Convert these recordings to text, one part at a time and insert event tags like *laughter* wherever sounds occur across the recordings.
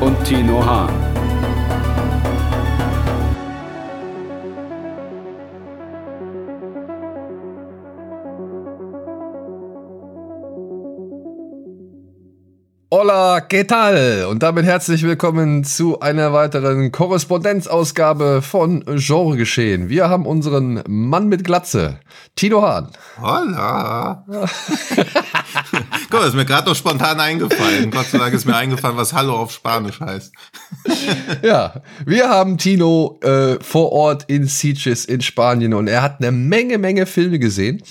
und Tino Hahn. Hola, ¿qué tal? Und damit herzlich willkommen zu einer weiteren Korrespondenzausgabe von Genregeschehen. Wir haben unseren Mann mit Glatze, Tino Hahn. Hola. *laughs* Guck, ist mir gerade noch spontan eingefallen. Gott sei Dank ist mir eingefallen, was Hallo auf Spanisch heißt. ja, wir haben Tino äh, vor Ort in Sitges in Spanien und er hat eine Menge, Menge Filme gesehen.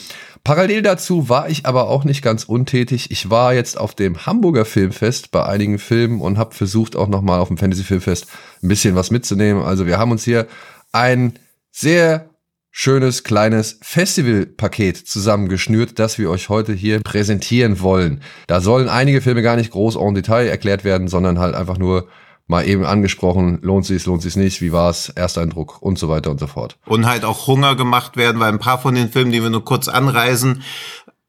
Parallel dazu war ich aber auch nicht ganz untätig. Ich war jetzt auf dem Hamburger Filmfest bei einigen Filmen und habe versucht auch noch mal auf dem Fantasy Filmfest ein bisschen was mitzunehmen. Also wir haben uns hier ein sehr schönes kleines Festivalpaket zusammengeschnürt, das wir euch heute hier präsentieren wollen. Da sollen einige Filme gar nicht groß en Detail erklärt werden, sondern halt einfach nur mal eben angesprochen, lohnt sich's, lohnt sich's nicht, wie war's, Ersteindruck und so weiter und so fort. Und halt auch Hunger gemacht werden, weil ein paar von den Filmen, die wir nur kurz anreisen,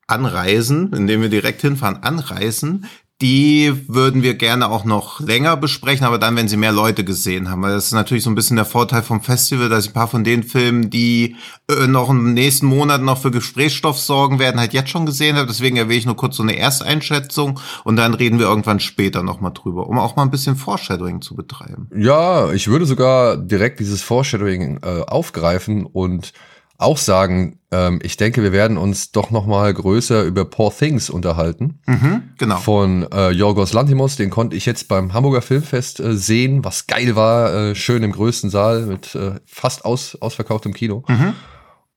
anreisen, indem wir direkt hinfahren, anreisen, die würden wir gerne auch noch länger besprechen, aber dann, wenn sie mehr Leute gesehen haben. Weil das ist natürlich so ein bisschen der Vorteil vom Festival, dass ich ein paar von den Filmen, die äh, noch im nächsten Monat noch für Gesprächsstoff sorgen werden, halt jetzt schon gesehen habe. Deswegen erwähne ich nur kurz so eine Ersteinschätzung und dann reden wir irgendwann später nochmal drüber, um auch mal ein bisschen Foreshadowing zu betreiben. Ja, ich würde sogar direkt dieses Foreshadowing äh, aufgreifen und auch sagen, ähm, ich denke, wir werden uns doch noch mal größer über Poor Things unterhalten. Mhm, genau. Von äh, Jorgos Lantimos, den konnte ich jetzt beim Hamburger Filmfest äh, sehen, was geil war, äh, schön im größten Saal mit äh, fast aus, ausverkauftem Kino. Mhm.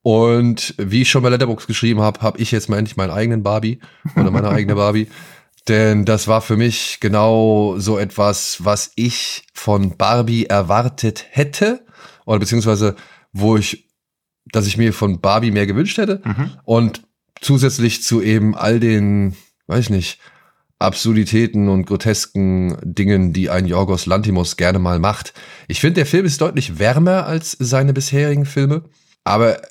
Und wie ich schon bei Letterbox geschrieben habe, habe ich jetzt mal endlich meinen eigenen Barbie oder meine *laughs* eigene Barbie. Denn das war für mich genau so etwas, was ich von Barbie erwartet hätte. Oder beziehungsweise, wo ich dass ich mir von Barbie mehr gewünscht hätte. Mhm. Und zusätzlich zu eben all den, weiß ich nicht, Absurditäten und grotesken Dingen, die ein Jorgos Lantimos gerne mal macht. Ich finde, der Film ist deutlich wärmer als seine bisherigen Filme, aber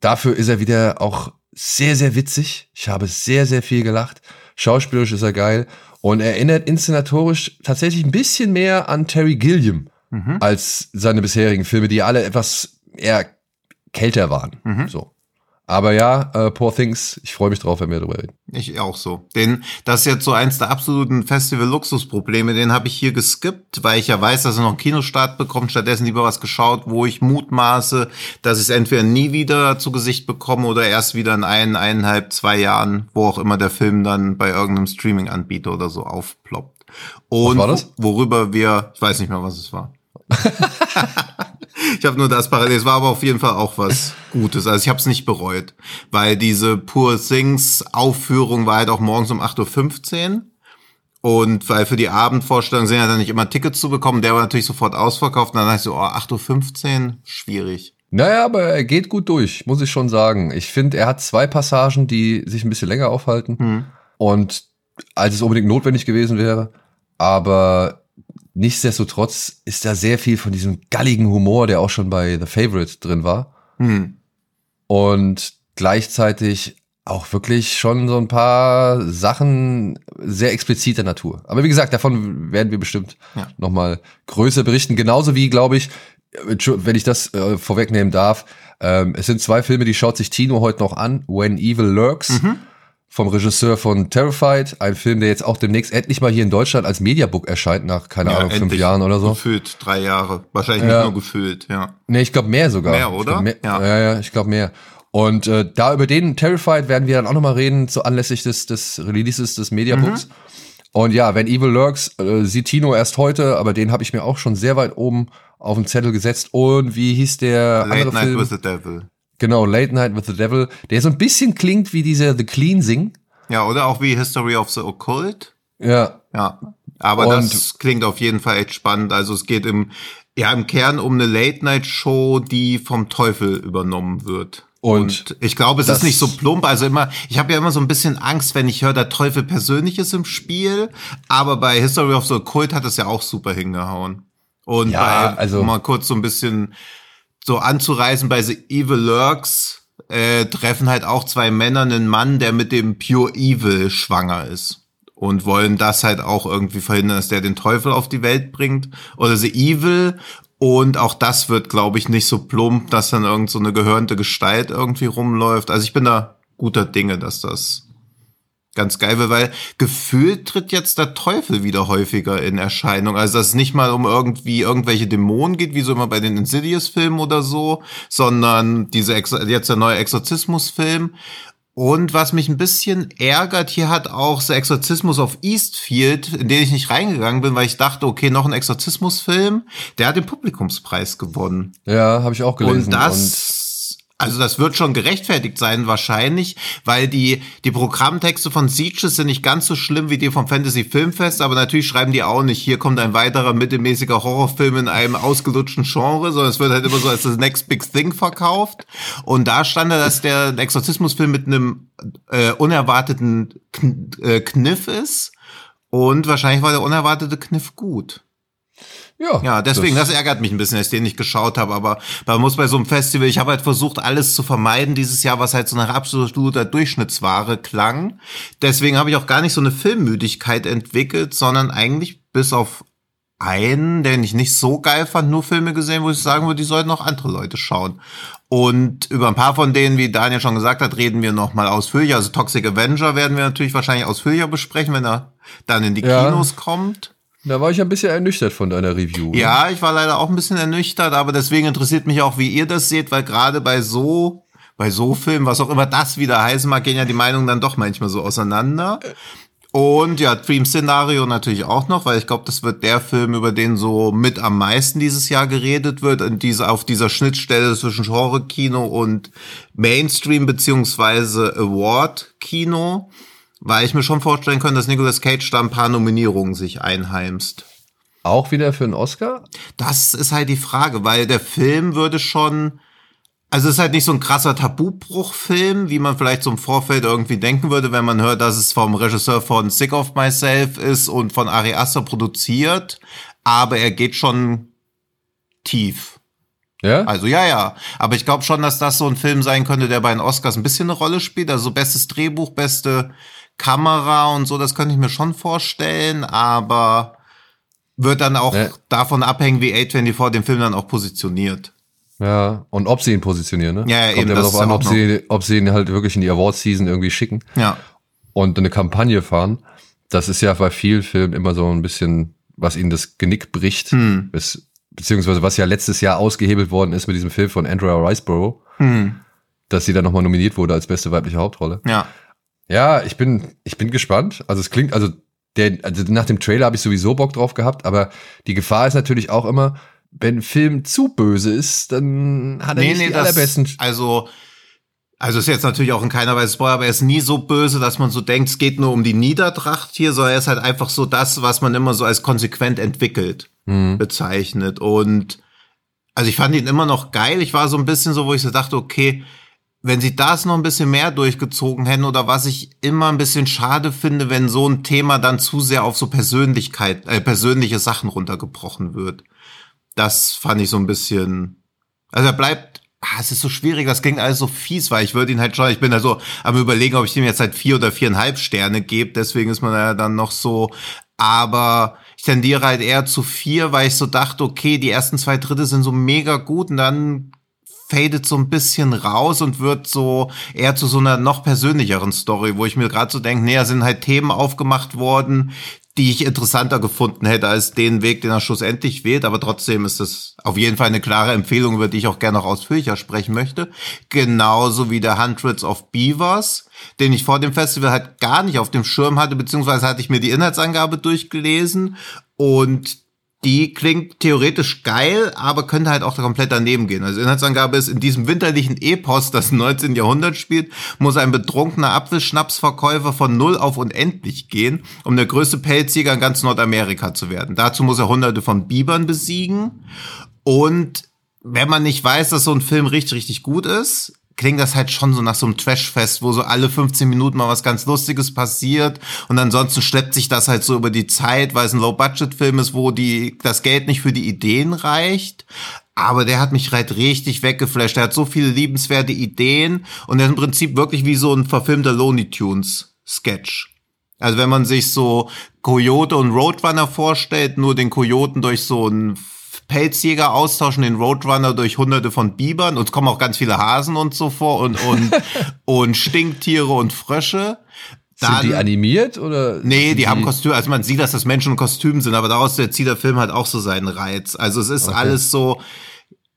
dafür ist er wieder auch sehr, sehr witzig. Ich habe sehr, sehr viel gelacht. Schauspielerisch ist er geil und erinnert inszenatorisch tatsächlich ein bisschen mehr an Terry Gilliam Mhm. als seine bisherigen Filme, die alle etwas eher kälter waren. Mhm. So. Aber ja, äh, Poor Things, ich freue mich drauf, wenn wir darüber reden. Ich auch so. Den, das ist jetzt so eins der absoluten Festival-Luxusprobleme. Den habe ich hier geskippt, weil ich ja weiß, dass er noch einen Kinostart bekommt. Stattdessen lieber was geschaut, wo ich mutmaße, dass ich es entweder nie wieder zu Gesicht bekomme oder erst wieder in ein, eineinhalb, zwei Jahren, wo auch immer der Film dann bei irgendeinem Streaming-Anbieter oder so aufploppt. Und worüber wir, ich weiß nicht mehr, was es war. *laughs* ich habe nur das parallel. Es war aber auf jeden Fall auch was Gutes. Also ich habe es nicht bereut, weil diese Poor Things Aufführung war halt auch morgens um 8.15 Uhr. Und weil für die Abendvorstellung sind ja dann nicht immer Tickets zu bekommen. Der war natürlich sofort ausverkauft. Und dann dachte ich so, oh, 8.15 Uhr, schwierig. Naja, aber er geht gut durch, muss ich schon sagen. Ich finde, er hat zwei Passagen, die sich ein bisschen länger aufhalten. Hm. Und als es unbedingt notwendig gewesen wäre. Aber nichtsdestotrotz ist da sehr viel von diesem galligen Humor, der auch schon bei The Favorite drin war. Hm. und gleichzeitig auch wirklich schon so ein paar Sachen sehr expliziter Natur. Aber wie gesagt, davon werden wir bestimmt Ja. noch mal größer berichten. Genauso wie, glaube ich, Entschu- wenn ich das äh, vorwegnehmen darf, ähm, es sind zwei Filme, die schaut sich Tino heute noch an. When Evil Lurks vom Regisseur von Terrified, ein Film, der jetzt auch demnächst endlich mal hier in Deutschland als Mediabook erscheint, nach, keine Ja, Ahnung, fünf. Jahren oder so. Gefühlt drei Jahre. Wahrscheinlich Ja. nicht nur gefühlt, ja. Nee, ich glaube mehr sogar. Mehr, oder? glaub mehr, Ja. ja. ja, ich glaube mehr. Und äh, da über den Terrified werden wir dann auch nochmal reden, so anlässlich des, des Releases des Mediabooks. Und ja, wenn Evil Lurks, äh, sieht Tino erst heute, aber den habe ich mir auch schon sehr weit oben auf den Zettel gesetzt. Und wie hieß der Late andere Night Film? with the Devil. Genau, Late Night with the Devil, der so ein bisschen klingt wie dieser The Cleansing. Ja, oder auch wie History of the Occult. Ja, Ja. Aber und das klingt auf jeden Fall echt spannend. Also es geht im, ja, im Kern um eine Late-Night-Show, die vom Teufel übernommen wird. Und, und ich glaube, es ist nicht so plump. Also immer, ich habe ja immer so ein bisschen Angst, wenn ich höre, der Teufel persönlich ist im Spiel. Aber bei History of the Cult hat es ja auch super hingehauen. Und ja, bei, also, um mal kurz so ein bisschen so anzureisen, bei The Evil Lurks äh, treffen halt auch zwei Männer einen Mann, der mit dem Pure Evil schwanger ist. Und wollen das halt auch irgendwie verhindern, dass der den Teufel auf die Welt bringt. Oder The Evil. Und auch das wird, glaube ich, nicht so plump, dass dann irgend so eine gehörnte Gestalt irgendwie rumläuft. Also ich bin da guter Dinge, dass das ganz geil wird, weil gefühlt tritt jetzt der Teufel wieder häufiger in Erscheinung. Also dass es nicht mal um irgendwie irgendwelche Dämonen geht, wie so immer bei den Insidious-Filmen oder so, sondern diese Ex jetzt der neue Exorzismus-Film. Und was mich ein bisschen ärgert, hier hat auch The Exorzismus of Eastfield, in den ich nicht reingegangen bin, weil ich dachte, okay, noch ein Exorzismus-Film, der hat den Publikumspreis gewonnen. Ja, habe ich auch gelesen. Und das also das wird schon gerechtfertigt sein wahrscheinlich, weil die die Programmtexte von Sieges sind nicht ganz so schlimm wie die vom Fantasy Filmfest, aber natürlich schreiben die auch nicht, hier kommt ein weiterer mittelmäßiger Horrorfilm in einem ausgelutschten Genre, sondern es wird halt immer so als das Next Big Thing verkauft. Und da stand da, dass der Exorzismusfilm mit einem äh, unerwarteten Kn äh, Kniff ist. Und wahrscheinlich war der unerwartete Kniff gut. Ja, ja, deswegen, das, das, ärgert mich ein bisschen, dass ich den nicht geschaut habe, aber man muss bei so einem Festival, ich habe halt versucht, alles zu vermeiden dieses Jahr, was halt so nach absoluter Durchschnittsware klang. Deswegen habe ich auch gar nicht so eine Filmmüdigkeit entwickelt, sondern eigentlich bis auf einen, den ich nicht so geil fand, nur Filme gesehen, wo ich sagen würde, die sollten auch andere Leute schauen. Und über ein paar von denen, wie Daniel schon gesagt hat, reden wir noch mal ausführlicher. Also Toxic Avenger werden wir natürlich wahrscheinlich ausführlicher besprechen, wenn er dann in die ja. Kinos kommt. Da war ich ein bisschen ernüchtert von deiner Review. Ja, ich war leider auch ein bisschen ernüchtert, aber deswegen interessiert mich auch, wie ihr das seht, weil gerade bei so, bei so Filmen, was auch immer das wieder heißen mag, gehen ja die Meinungen dann doch manchmal so auseinander. Und ja, Dream Szenario natürlich auch noch, weil ich glaube, das wird der Film, über den so mit am meisten dieses Jahr geredet wird, in diese, auf dieser Schnittstelle zwischen Genre-Kino und Mainstream beziehungsweise Award-Kino. Weil ich mir schon vorstellen könnte, dass Nicolas Cage da ein paar Nominierungen sich einheimst. Auch wieder für einen Oscar? Das ist halt die Frage, weil der Film würde schon, also es ist halt nicht so ein krasser Tabubruchfilm, wie man vielleicht so im Vorfeld irgendwie denken würde, wenn man hört, dass es vom Regisseur von Sick of Myself ist und von Ari Aster produziert. Aber er geht schon tief. Ja? Also ja, ja. Aber ich glaube schon, dass das so ein Film sein könnte, der bei den Oscars ein bisschen eine Rolle spielt. Also bestes Drehbuch, beste Kamera und so, das könnte ich mir schon vorstellen, aber wird dann auch ja. davon abhängen, wie A24 den Film dann auch positioniert. Ja, und ob sie ihn positionieren, ne? Ja, ja Kommt eben. ja darauf an, ob sie, ob sie ihn halt wirklich in die Award-Season irgendwie schicken. Ja. Und eine Kampagne fahren. Das ist ja bei vielen Filmen immer so ein bisschen, was ihnen das Genick bricht. Hm. Bis, beziehungsweise was ja letztes Jahr ausgehebelt worden ist mit diesem Film von Andrea Riceborough. Hm. Dass sie dann nochmal nominiert wurde als beste weibliche Hauptrolle. Ja. Ja, ich bin, ich bin gespannt. Also es klingt, also der, also nach dem Trailer habe ich sowieso Bock drauf gehabt, aber die Gefahr ist natürlich auch immer, wenn ein Film zu böse ist, dann hat er nee, nicht nee, die das, allerbesten. Also, also ist jetzt natürlich auch in keiner Weise Spoiler, aber er ist nie so böse, dass man so denkt, es geht nur um die Niedertracht hier, sondern er ist halt einfach so das, was man immer so als konsequent entwickelt, mhm. bezeichnet. Und also ich fand ihn immer noch geil. Ich war so ein bisschen so, wo ich so dachte, okay, wenn sie das noch ein bisschen mehr durchgezogen hätten oder was ich immer ein bisschen schade finde, wenn so ein Thema dann zu sehr auf so Persönlichkeit, äh, persönliche Sachen runtergebrochen wird. Das fand ich so ein bisschen, also er bleibt, ah, es ist so schwierig, das klingt alles so fies, weil ich würde ihn halt schon, ich bin da so am überlegen, ob ich ihm jetzt halt vier oder viereinhalb Sterne gebe, deswegen ist man ja dann noch so, aber ich tendiere halt eher zu vier, weil ich so dachte, okay, die ersten zwei Dritte sind so mega gut und dann fadet so ein bisschen raus und wird so eher zu so einer noch persönlicheren Story, wo ich mir gerade so denke, da sind halt Themen aufgemacht worden, die ich interessanter gefunden hätte als den Weg, den er schlussendlich wählt. Aber trotzdem ist es auf jeden Fall eine klare Empfehlung, über die ich auch gerne noch ausführlicher sprechen möchte. Genauso wie der Hundreds of Beavers, den ich vor dem Festival halt gar nicht auf dem Schirm hatte, beziehungsweise hatte ich mir die Inhaltsangabe durchgelesen und die klingt theoretisch geil, aber könnte halt auch komplett daneben gehen. Also Inhaltsangabe ist, in diesem winterlichen Epos, das im 19. Jahrhundert spielt, muss ein betrunkener Apfelschnapsverkäufer von null auf unendlich gehen, um der größte Pelzjäger in ganz Nordamerika zu werden. Dazu muss er hunderte von Bibern besiegen. Und wenn man nicht weiß, dass so ein Film richtig, richtig gut ist, klingt das halt schon so nach so einem Trashfest, wo so alle 15 Minuten mal was ganz Lustiges passiert und ansonsten schleppt sich das halt so über die Zeit, weil es ein Low-Budget-Film ist, wo die, das Geld nicht für die Ideen reicht. Aber der hat mich halt richtig weggeflasht. Er hat so viele liebenswerte Ideen und er ist im Prinzip wirklich wie so ein verfilmter Looney Tunes Sketch. Also wenn man sich so Coyote und Roadrunner vorstellt, nur den Coyoten durch so ein Pelzjäger austauschen den Roadrunner durch hunderte von Bibern und es kommen auch ganz viele Hasen und so vor und, und, *laughs* und Stinktiere und Frösche. Dann, sind die animiert oder? Nee, die, die, haben Kostüme. Also man sieht, dass das Menschen in Kostümen sind, aber daraus zieht der Film halt auch so seinen Reiz. Also es ist okay. alles so,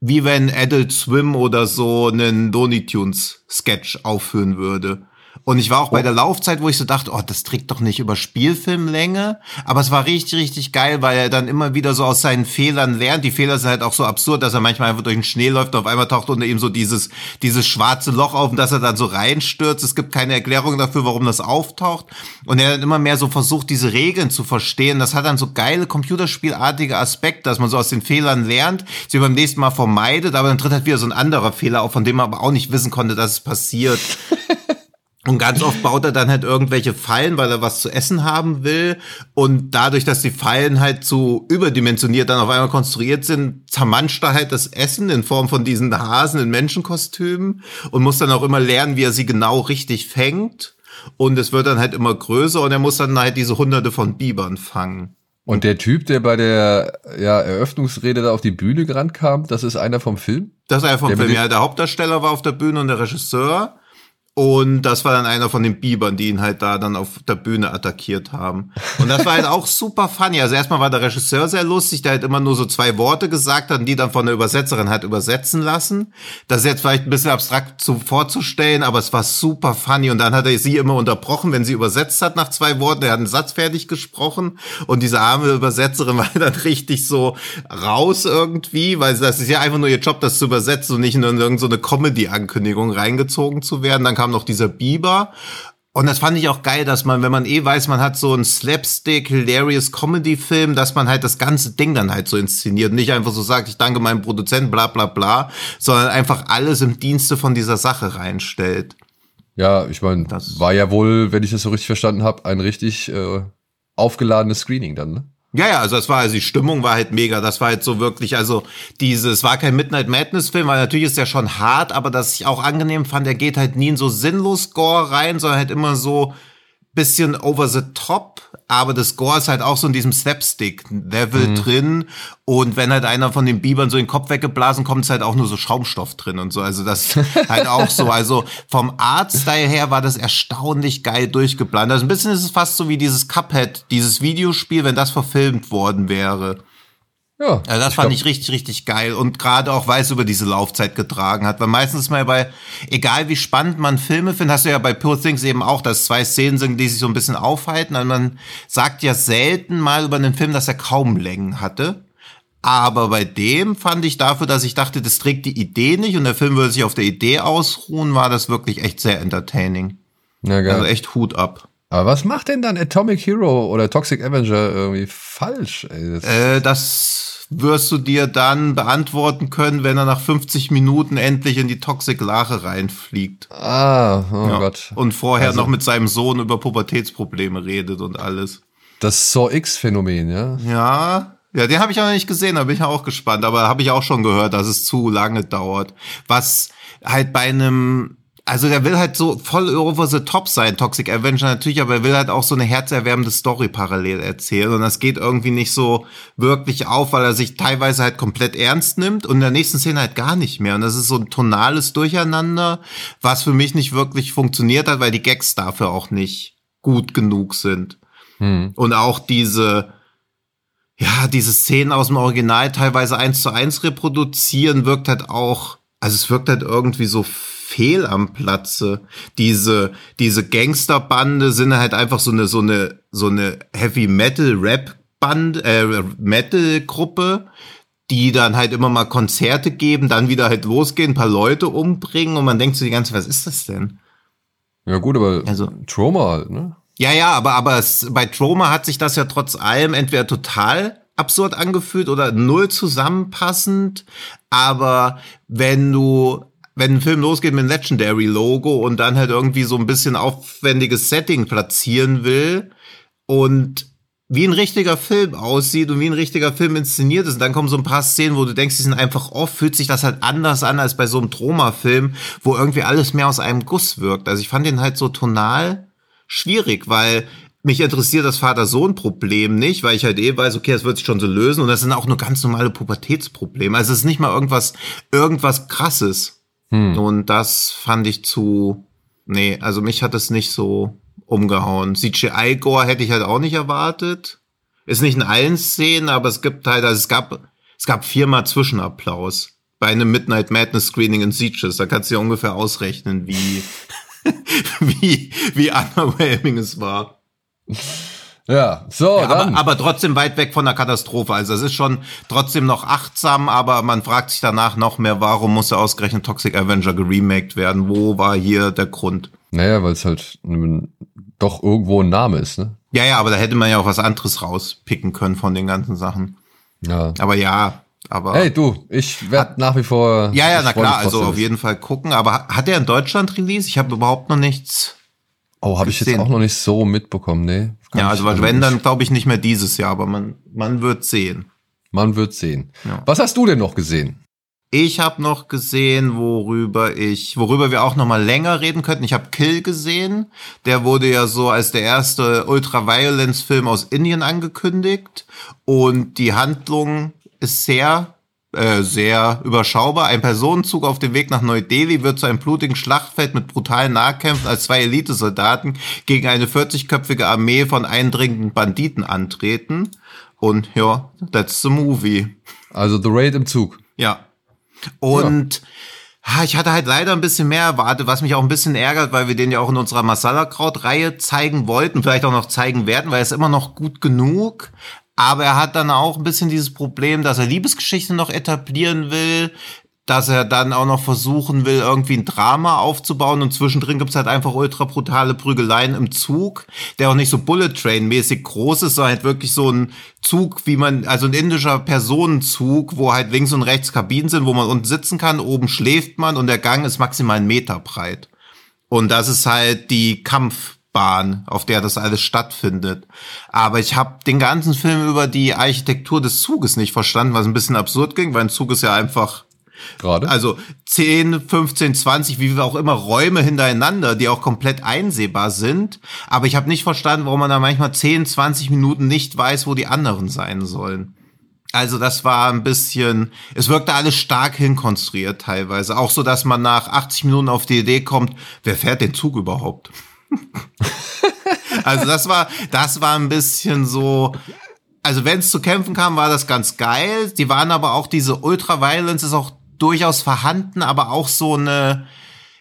wie wenn Adult Swim oder so einen Looney Tunes Sketch aufführen würde. Und ich war auch bei oh. der Laufzeit, wo ich so dachte, oh, das trägt doch nicht über Spielfilmlänge. Aber es war richtig, richtig geil, weil er dann immer wieder so aus seinen Fehlern lernt. Die Fehler sind halt auch so absurd, dass er manchmal einfach durch den Schnee läuft und auf einmal taucht unter ihm so dieses, dieses schwarze Loch auf und dass er dann so reinstürzt. Es gibt keine Erklärung dafür, warum das auftaucht. Und er dann immer mehr so versucht, diese Regeln zu verstehen. Das hat dann so geile computerspielartige Aspekte, dass man so aus den Fehlern lernt, sie beim nächsten Mal vermeidet, aber dann tritt halt wieder so ein anderer Fehler auf, von dem man aber auch nicht wissen konnte, dass es passiert. *laughs* Und ganz oft baut er dann halt irgendwelche Fallen, weil er was zu essen haben will. Und dadurch, dass die Fallen halt so überdimensioniert dann auf einmal konstruiert sind, zermanscht er halt das Essen in Form von diesen Hasen in Menschenkostümen und muss dann auch immer lernen, wie er sie genau richtig fängt. Und es wird dann halt immer größer und er muss dann halt diese hunderte von Bibern fangen. Und der Typ, der bei der ja, Eröffnungsrede da auf die Bühne gerannt kam, das ist einer vom Film? Das ist einer vom der Film, ja. Der Hauptdarsteller war auf der Bühne und der Regisseur. Und das war dann einer von den Bibern, die ihn halt da dann auf der Bühne attackiert haben. Und das war halt auch super funny. Also erstmal war der Regisseur sehr lustig, der halt immer nur so zwei Worte gesagt hat die dann von der Übersetzerin hat übersetzen lassen. Das ist jetzt vielleicht ein bisschen abstrakt zu, vorzustellen, aber es war super funny. Und dann hat er sie immer unterbrochen, wenn sie übersetzt hat nach zwei Worten. Er hat einen Satz fertig gesprochen und diese arme Übersetzerin *laughs* war dann richtig so raus irgendwie, weil das ist ja einfach nur ihr Job, das zu übersetzen und nicht in irgendeine Comedy-Ankündigung reingezogen zu werden. Dann kam kam noch dieser Biber. Und das fand ich auch geil, dass man, wenn man eh weiß, man hat so einen Slapstick, hilarious Comedy-Film, dass man halt das ganze Ding dann halt so inszeniert. Nicht einfach so sagt, ich danke meinem Produzenten, bla bla bla, sondern einfach alles im Dienste von dieser Sache reinstellt. Ja, ich meine, das war ja wohl, wenn ich das so richtig verstanden habe, ein richtig äh, aufgeladenes Screening dann, ne? Ja, ja, also das war, also die Stimmung war halt mega. Das war halt so wirklich, also dieses, war kein Midnight Madness Film, weil natürlich ist der schon hart, aber das ich auch angenehm fand, der geht halt nie in so sinnlos Gore rein, sondern halt immer so bisschen over the top, aber das Gore ist halt auch so in diesem Slapstick-Level mhm. drin. Und wenn halt einer von den Bibern so den Kopf weggeblasen kommt, ist halt auch nur so Schaumstoff drin und so. Also das *laughs* halt auch so. Also vom Artstyle her war das erstaunlich geil durchgeplant. Also ein bisschen ist es fast so wie dieses Cuphead, dieses Videospiel, wenn das verfilmt worden wäre. Ja. Also das fand ich richtig, richtig geil. Und gerade auch, weil es über diese Laufzeit getragen hat. Weil meistens mal bei, egal wie spannend man Filme findet, hast du ja bei Poor Things eben auch, dass zwei Szenen sind, die sich so ein bisschen aufhalten. Und man sagt ja selten mal über einen Film, dass er kaum Längen hatte. Aber bei dem fand ich dafür, dass ich dachte, das trägt die Idee nicht und der Film würde sich auf der Idee ausruhen, war das wirklich echt sehr entertaining. Ja, geil. Also echt Hut ab. Aber was macht denn dann Atomic Hero oder Toxic Avenger irgendwie falsch? Ey, das, äh, das wirst du dir dann beantworten können, wenn er nach 50 Minuten endlich in die Toxic Lache reinfliegt. Ah, oh ja. Gott. Und vorher also, noch mit seinem Sohn über Pubertätsprobleme redet und alles. Das Saw X-Phänomen, ja? Ja. Ja, den habe ich auch noch nicht gesehen, da bin ich auch gespannt, aber habe ich auch schon gehört, dass es zu lange dauert. Was halt bei einem also der will halt so voll over the top sein, Toxic Avenger natürlich, aber er will halt auch so eine herzerwärmende Story parallel erzählen und das geht irgendwie nicht so wirklich auf, weil er sich teilweise halt komplett ernst nimmt und in der nächsten Szene halt gar nicht mehr und das ist so ein tonales Durcheinander, was für mich nicht wirklich funktioniert hat, weil die Gags dafür auch nicht gut genug sind. Hm. Und auch diese ja, diese Szenen aus dem Original teilweise eins zu eins reproduzieren wirkt halt auch, also es wirkt halt irgendwie so fehl am Platze. Diese, diese Gangsterbande sind halt einfach so eine, so eine, so eine Heavy Metal Rap Band, äh, Metal-Gruppe, die dann halt immer mal Konzerte geben, dann wieder halt losgehen, ein paar Leute umbringen und man denkt so die ganze Zeit, was ist das denn? Ja gut, aber Also- Trauma halt, ne? Ja, ja, aber, aber es, bei Troma hat sich das ja trotz allem entweder total absurd angefühlt oder null zusammenpassend. Aber wenn du, wenn ein Film losgeht mit einem Legendary-Logo und dann halt irgendwie so ein bisschen aufwendiges Setting platzieren will und wie ein richtiger Film aussieht und wie ein richtiger Film inszeniert ist. Und dann kommen so ein paar Szenen, wo du denkst, die sind einfach off, fühlt sich das halt anders an als bei so einem Troma-Film, wo irgendwie alles mehr aus einem Guss wirkt. Also ich fand den halt so tonal schwierig, weil mich interessiert das Vater-Sohn-Problem nicht, weil ich halt eh weiß, okay, das wird sich schon so lösen und das sind auch nur ganz normale Pubertätsprobleme. Also es ist nicht mal irgendwas, irgendwas krasses. Und das fand ich zu, nee, also mich hat es nicht so umgehauen. CGI-Gore hätte ich halt auch nicht erwartet. Ist nicht in allen Szenen, aber es gibt halt, also es gab, es gab viermal Zwischenapplaus bei einem Midnight Madness Screening in Sieges. Da kannst du ja ungefähr ausrechnen, wie, *laughs* wie, wie underwhelming es war. Ja, so, Ja, aber, aber trotzdem weit weg von der Katastrophe. Also es ist schon trotzdem noch achtsam, aber man fragt sich danach noch mehr, warum musste ausgerechnet Toxic Avenger geremaked werden? Wo war hier der Grund? naja, weil es halt doch irgendwo ein Name ist, ne? Ja, ja, aber da hätte man ja auch was anderes rauspicken können von den ganzen Sachen. Ja. Aber ja, aber. Hey, du, ich werde nach wie vor. ja, ja, na klar, also auf jeden Fall gucken. Aber hat er in Deutschland Release? Ich habe überhaupt noch nichts. Oh, habe ich jetzt auch noch nicht so mitbekommen. Kann Ja, ich- also wenn, dann glaube ich nicht mehr dieses Jahr, aber man, man wird sehen. Man wird sehen. Ja. Was hast du denn noch gesehen? Ich habe noch gesehen, worüber ich, worüber wir auch noch mal länger reden könnten. Ich habe Kill gesehen. Der wurde ja so als der erste Ultraviolence-Film aus Indien angekündigt und die Handlung ist sehr äh, sehr überschaubar. Ein Personenzug auf dem Weg nach Neu-Delhi wird zu einem blutigen Schlachtfeld mit brutalen Nahkämpfen als zwei Elitesoldaten gegen eine 40-köpfige Armee von eindringenden Banditen antreten. Und ja, that's the movie. Also The Raid im Zug. Ja. Und ha, ich hatte halt leider ein bisschen mehr erwartet, was mich auch ein bisschen ärgert, weil wir den ja auch in unserer Masala-Kraut-Reihe zeigen wollten, vielleicht auch noch zeigen werden, weil er ist immer noch gut genug. Aber er hat dann auch ein bisschen dieses Problem, dass er Liebesgeschichte noch etablieren will, dass er dann auch noch versuchen will, irgendwie ein Drama aufzubauen und zwischendrin gibt's halt einfach ultra brutale Prügeleien im Zug, der auch nicht so Bullet Train mäßig groß ist, sondern halt wirklich so ein Zug, wie man, also ein indischer Personenzug, wo halt links und rechts Kabinen sind, wo man unten sitzen kann, oben schläft man und der Gang ist maximal einen Meter breit. Und das ist halt die Kampfbahn, auf der das alles stattfindet. Aber ich habe den ganzen Film über die Architektur des Zuges nicht verstanden, was ein bisschen absurd ging, weil ein Zug ist ja einfach Gerade. also 10, 15, 20, wie auch immer Räume hintereinander, die auch komplett einsehbar sind. Aber ich habe nicht verstanden, warum man da manchmal 10, 20 Minuten nicht weiß, wo die anderen sein sollen. Also das war ein bisschen, es wirkte alles stark hinkonstruiert teilweise. Auch so, dass man nach 80 Minuten auf die Idee kommt, wer fährt den Zug überhaupt? *laughs* also das war, das war ein bisschen so, also wenn es zu kämpfen kam, war das ganz geil. Die waren aber auch diese Ultra-Violence ist auch durchaus vorhanden, aber auch so eine.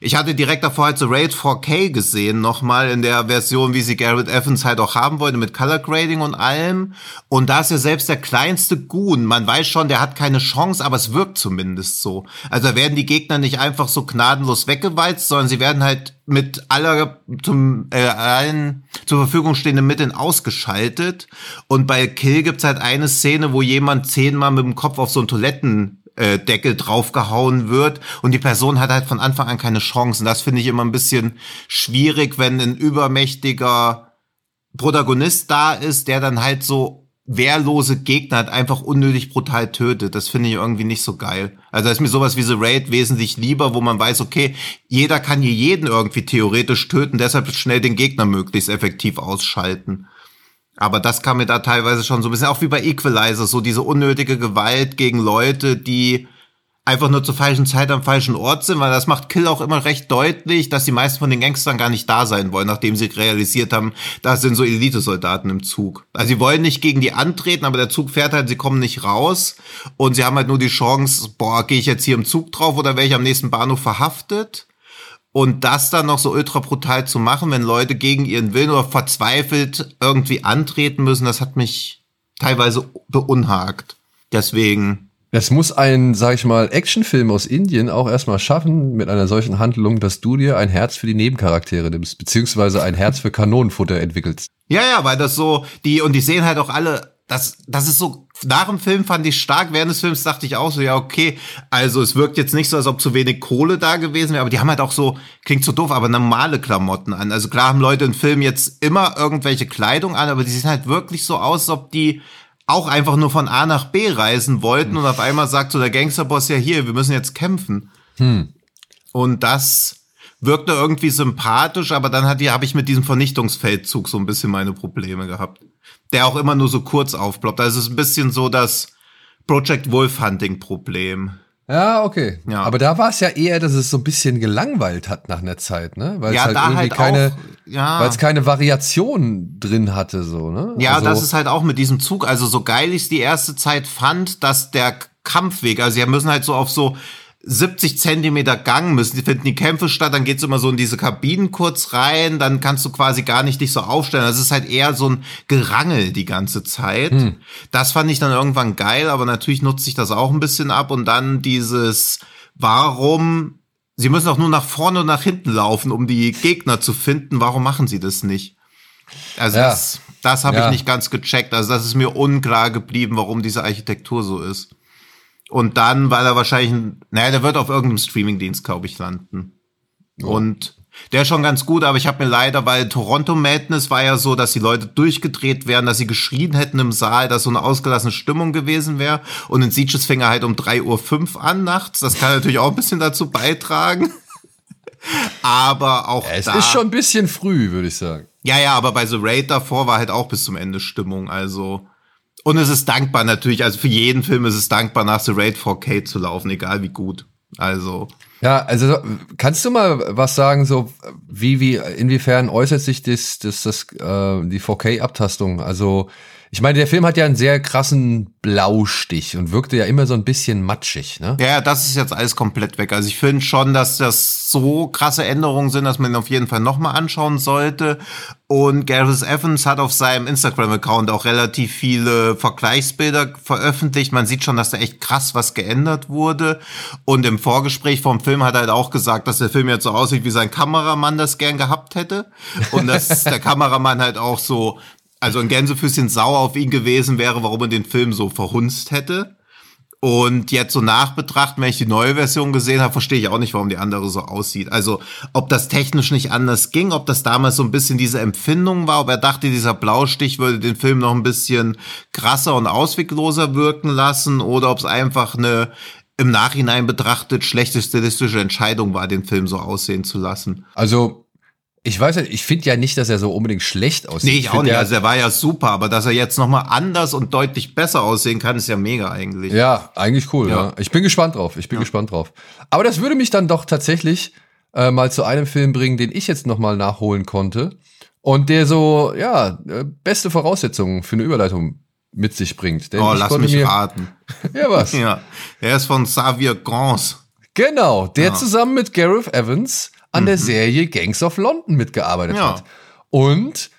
Ich hatte direkt davor halt so Raid 4K gesehen, nochmal in der Version, wie sie Garrett Evans halt auch haben wollte, mit Color Grading und allem. Und da ist ja selbst der kleinste Goon. Man weiß schon, der hat keine Chance, aber es wirkt zumindest so. Also da werden die Gegner nicht einfach so gnadenlos weggewalzt, sondern sie werden halt mit aller zum äh, allen zur Verfügung stehenden Mitteln ausgeschaltet. Und bei Kill gibt's halt eine Szene, wo jemand zehnmal mit dem Kopf auf so einen Toiletten äh, Deckel draufgehauen wird und die Person hat halt von Anfang an keine Chancen. Das finde ich immer ein bisschen schwierig, wenn ein übermächtiger Protagonist da ist, der dann halt so wehrlose Gegner halt einfach unnötig brutal tötet. Das finde ich irgendwie nicht so geil. Also ist mir sowas wie The Raid wesentlich lieber, wo man weiß, okay, jeder kann hier jeden irgendwie theoretisch töten, deshalb schnell den Gegner möglichst effektiv ausschalten. Aber das kam mir da teilweise schon so ein bisschen, auch wie bei Equalizer, so diese unnötige Gewalt gegen Leute, die einfach nur zur falschen Zeit am falschen Ort sind, weil das macht Kill auch immer recht deutlich, dass die meisten von den Gangstern gar nicht da sein wollen, nachdem sie realisiert haben, da sind so Elitesoldaten im Zug. Also sie wollen nicht gegen die antreten, aber der Zug fährt halt, sie kommen nicht raus und sie haben halt nur die Chance, boah, gehe ich jetzt hier im Zug drauf oder werde ich am nächsten Bahnhof verhaftet? Und das dann noch so ultra brutal zu machen, wenn Leute gegen ihren Willen oder verzweifelt irgendwie antreten müssen, das hat mich teilweise beunhagt. Deswegen. Es muss ein, sag ich mal, Actionfilm aus Indien auch erstmal schaffen, mit einer solchen Handlung, dass du dir ein Herz für die Nebencharaktere nimmst, beziehungsweise ein Herz für Kanonenfutter entwickelst. Ja, ja, weil das so, die, und die sehen halt auch alle, das, das ist so, nach dem Film fand ich stark, während des Films dachte ich auch so, ja, okay, also es wirkt jetzt nicht so, als ob zu wenig Kohle da gewesen wäre, aber die haben halt auch so, klingt so doof, aber normale Klamotten an. Also klar haben Leute im Film jetzt immer irgendwelche Kleidung an, aber die sehen halt wirklich so aus, als ob die auch einfach nur von A nach B reisen wollten und auf einmal sagt so der Gangsterboss ja hier, wir müssen jetzt kämpfen. Hm. Und das wirkte irgendwie sympathisch, aber dann hat die, habe ich mit diesem Vernichtungsfeldzug so ein bisschen meine Probleme gehabt. Der auch immer nur so kurz aufploppt. Also es ist ein bisschen so das Project Wolf Hunting Problem. Ja, okay. Ja. Aber da war es ja eher, dass es so ein bisschen gelangweilt hat nach einer Zeit, ne? Weil ja, es halt da irgendwie halt keine, ja. weil es keine Variation drin hatte, so, ne? Ja, also, das ist halt auch mit diesem Zug. Also so geil ich es die erste Zeit fand, dass der Kampfweg, also sie müssen halt so auf so 70 Zentimeter Gang müssen, die finden die Kämpfe statt, dann geht's immer so in diese Kabinen kurz rein, dann kannst du quasi gar nicht dich so aufstellen. Das ist halt eher so ein Gerangel die ganze Zeit. Hm. Das fand ich dann irgendwann geil, aber natürlich nutzt sich das auch ein bisschen ab und dann dieses, warum, sie müssen auch nur nach vorne und nach hinten laufen, um die Gegner zu finden, warum machen sie das nicht? Also Ja. das, das habe Ja. ich nicht ganz gecheckt. Also das ist mir unklar geblieben, warum diese Architektur so ist. Und dann, weil er wahrscheinlich, ein- naja, der wird auf irgendeinem Streamingdienst, glaube ich, landen. Und der ist schon ganz gut, aber ich habe mir leider, weil Toronto Madness war ja so, dass die Leute durchgedreht wären, dass sie geschrien hätten im Saal, dass so eine ausgelassene Stimmung gewesen wäre. Und in Sieges fing er halt um 3.05 Uhr an nachts. Das kann natürlich auch ein bisschen dazu beitragen. *laughs* aber auch es da, ist schon ein bisschen früh, würde ich sagen. ja, ja, aber bei The Raid davor war halt auch bis zum Ende Stimmung, also. Und es ist dankbar natürlich, also für jeden Film ist es dankbar, nach The Raid 4K zu laufen, egal wie gut. Also, Ja, also kannst du mal was sagen, so wie, wie, inwiefern äußert sich das, das, das äh, die 4K-Abtastung? Also, ich meine, der Film hat ja einen sehr krassen Blaustich und wirkte ja immer so ein bisschen matschig, ne? ja, das ist jetzt alles komplett weg. Also ich finde schon, dass das so krasse Änderungen sind, dass man ihn auf jeden Fall nochmal anschauen sollte. Und Gareth Evans hat auf seinem Instagram-Account auch relativ viele Vergleichsbilder veröffentlicht. Man sieht schon, dass da echt krass was geändert wurde. Und im Vorgespräch vom Film hat er halt auch gesagt, dass der Film jetzt so aussieht, wie sein Kameramann das gern gehabt hätte. Und dass *laughs* der Kameramann halt auch so, also ein Gänsefüßchen sauer auf ihn gewesen wäre, warum er den Film so verhunzt hätte. Und jetzt so nachbetrachten, wenn ich die neue Version gesehen habe, verstehe ich auch nicht, warum die andere so aussieht. Also, ob das technisch nicht anders ging, ob das damals so ein bisschen diese Empfindung war, ob er dachte, dieser Blaustich würde den Film noch ein bisschen krasser und auswegloser wirken lassen, oder ob es einfach eine im Nachhinein betrachtet schlechte stilistische Entscheidung war, den Film so aussehen zu lassen. Also, ich weiß nicht, ich finde ja nicht, dass er so unbedingt schlecht aussieht. Nee, ich auch find, nicht. Also, er war ja super, aber dass er jetzt nochmal anders und deutlich besser aussehen kann, ist ja mega eigentlich. Ja, eigentlich cool, ja. Ja. Ich bin gespannt drauf. Ich bin gespannt drauf. Aber das würde mich dann doch tatsächlich äh, mal zu einem Film bringen, den ich jetzt noch mal nachholen konnte und der so, ja, äh, beste Voraussetzungen für eine Überleitung mit sich bringt. Denn Oh, ich lass mich mir, raten. *laughs* Ja, was? Ja, er ist von Xavier Gans. Genau, der zusammen mit Gareth Evans an der Serie Gangs of London mitgearbeitet Ja. hat. Und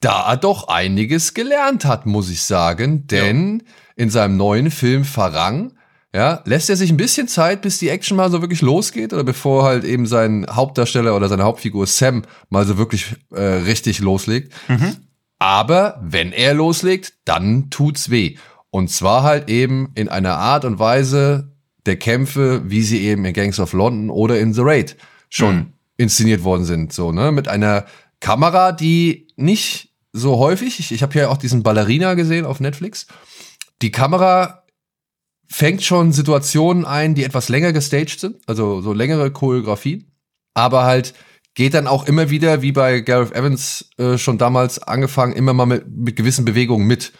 da er doch einiges gelernt hat, muss ich sagen, denn in seinem neuen Film Farang, ja, lässt er sich ein bisschen Zeit, bis die Action mal so wirklich losgeht oder bevor halt eben sein Hauptdarsteller oder seine Hauptfigur Sam mal so wirklich äh, richtig loslegt. Aber wenn er loslegt, dann tut's weh. Und zwar halt eben in einer Art und Weise der Kämpfe, wie sie eben in Gangs of London oder in The Raid schon inszeniert worden sind. So, ne? Mit einer Kamera, die nicht so häufig, ich, ich habe ja auch diesen Ballerina gesehen auf Netflix. Die Kamera fängt schon Situationen ein, die etwas länger gestaged sind, also so längere Choreografien, aber halt geht dann auch immer wieder, wie bei Gareth Evans äh, schon damals angefangen, immer mal mit, mit gewissen Bewegungen mit.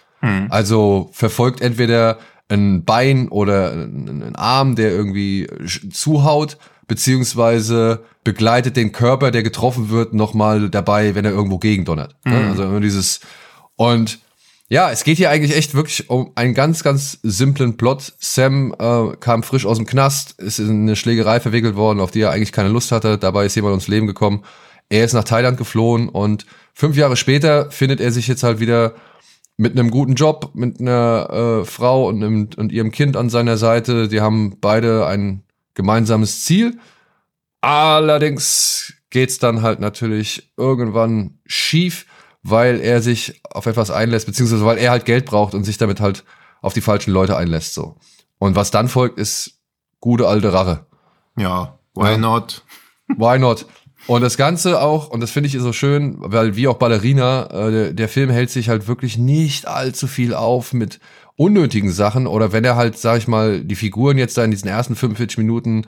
Also verfolgt entweder ein Bein oder ein, Arm, der irgendwie zuhaut, beziehungsweise begleitet den Körper, der getroffen wird, nochmal dabei, wenn er irgendwo gegendonnert. Ne? Also immer dieses und ja, es geht hier eigentlich echt wirklich um einen ganz, ganz simplen Plot. Sam äh, kam frisch aus dem Knast, ist in eine Schlägerei verwickelt worden, auf die er eigentlich keine Lust hatte. Dabei ist jemand ums Leben gekommen. Er ist nach Thailand geflohen und fünf Jahre später findet er sich jetzt halt wieder mit einem guten Job, mit einer äh, Frau und, einem, und ihrem Kind an seiner Seite. Die haben beide ein gemeinsames Ziel. Allerdings geht's dann halt natürlich irgendwann schief, weil er sich auf etwas einlässt, beziehungsweise weil er halt Geld braucht und sich damit halt auf die falschen Leute einlässt. So. Und was dann folgt, ist gute alte Rache. Ja, why ja. not? Why not? Und das Ganze auch, und das finde ich so schön, weil wie auch Ballerina, äh, der, der Film hält sich halt wirklich nicht allzu viel auf mit unnötigen Sachen oder wenn er halt, sag ich mal, die Figuren jetzt da in diesen ersten 45 Minuten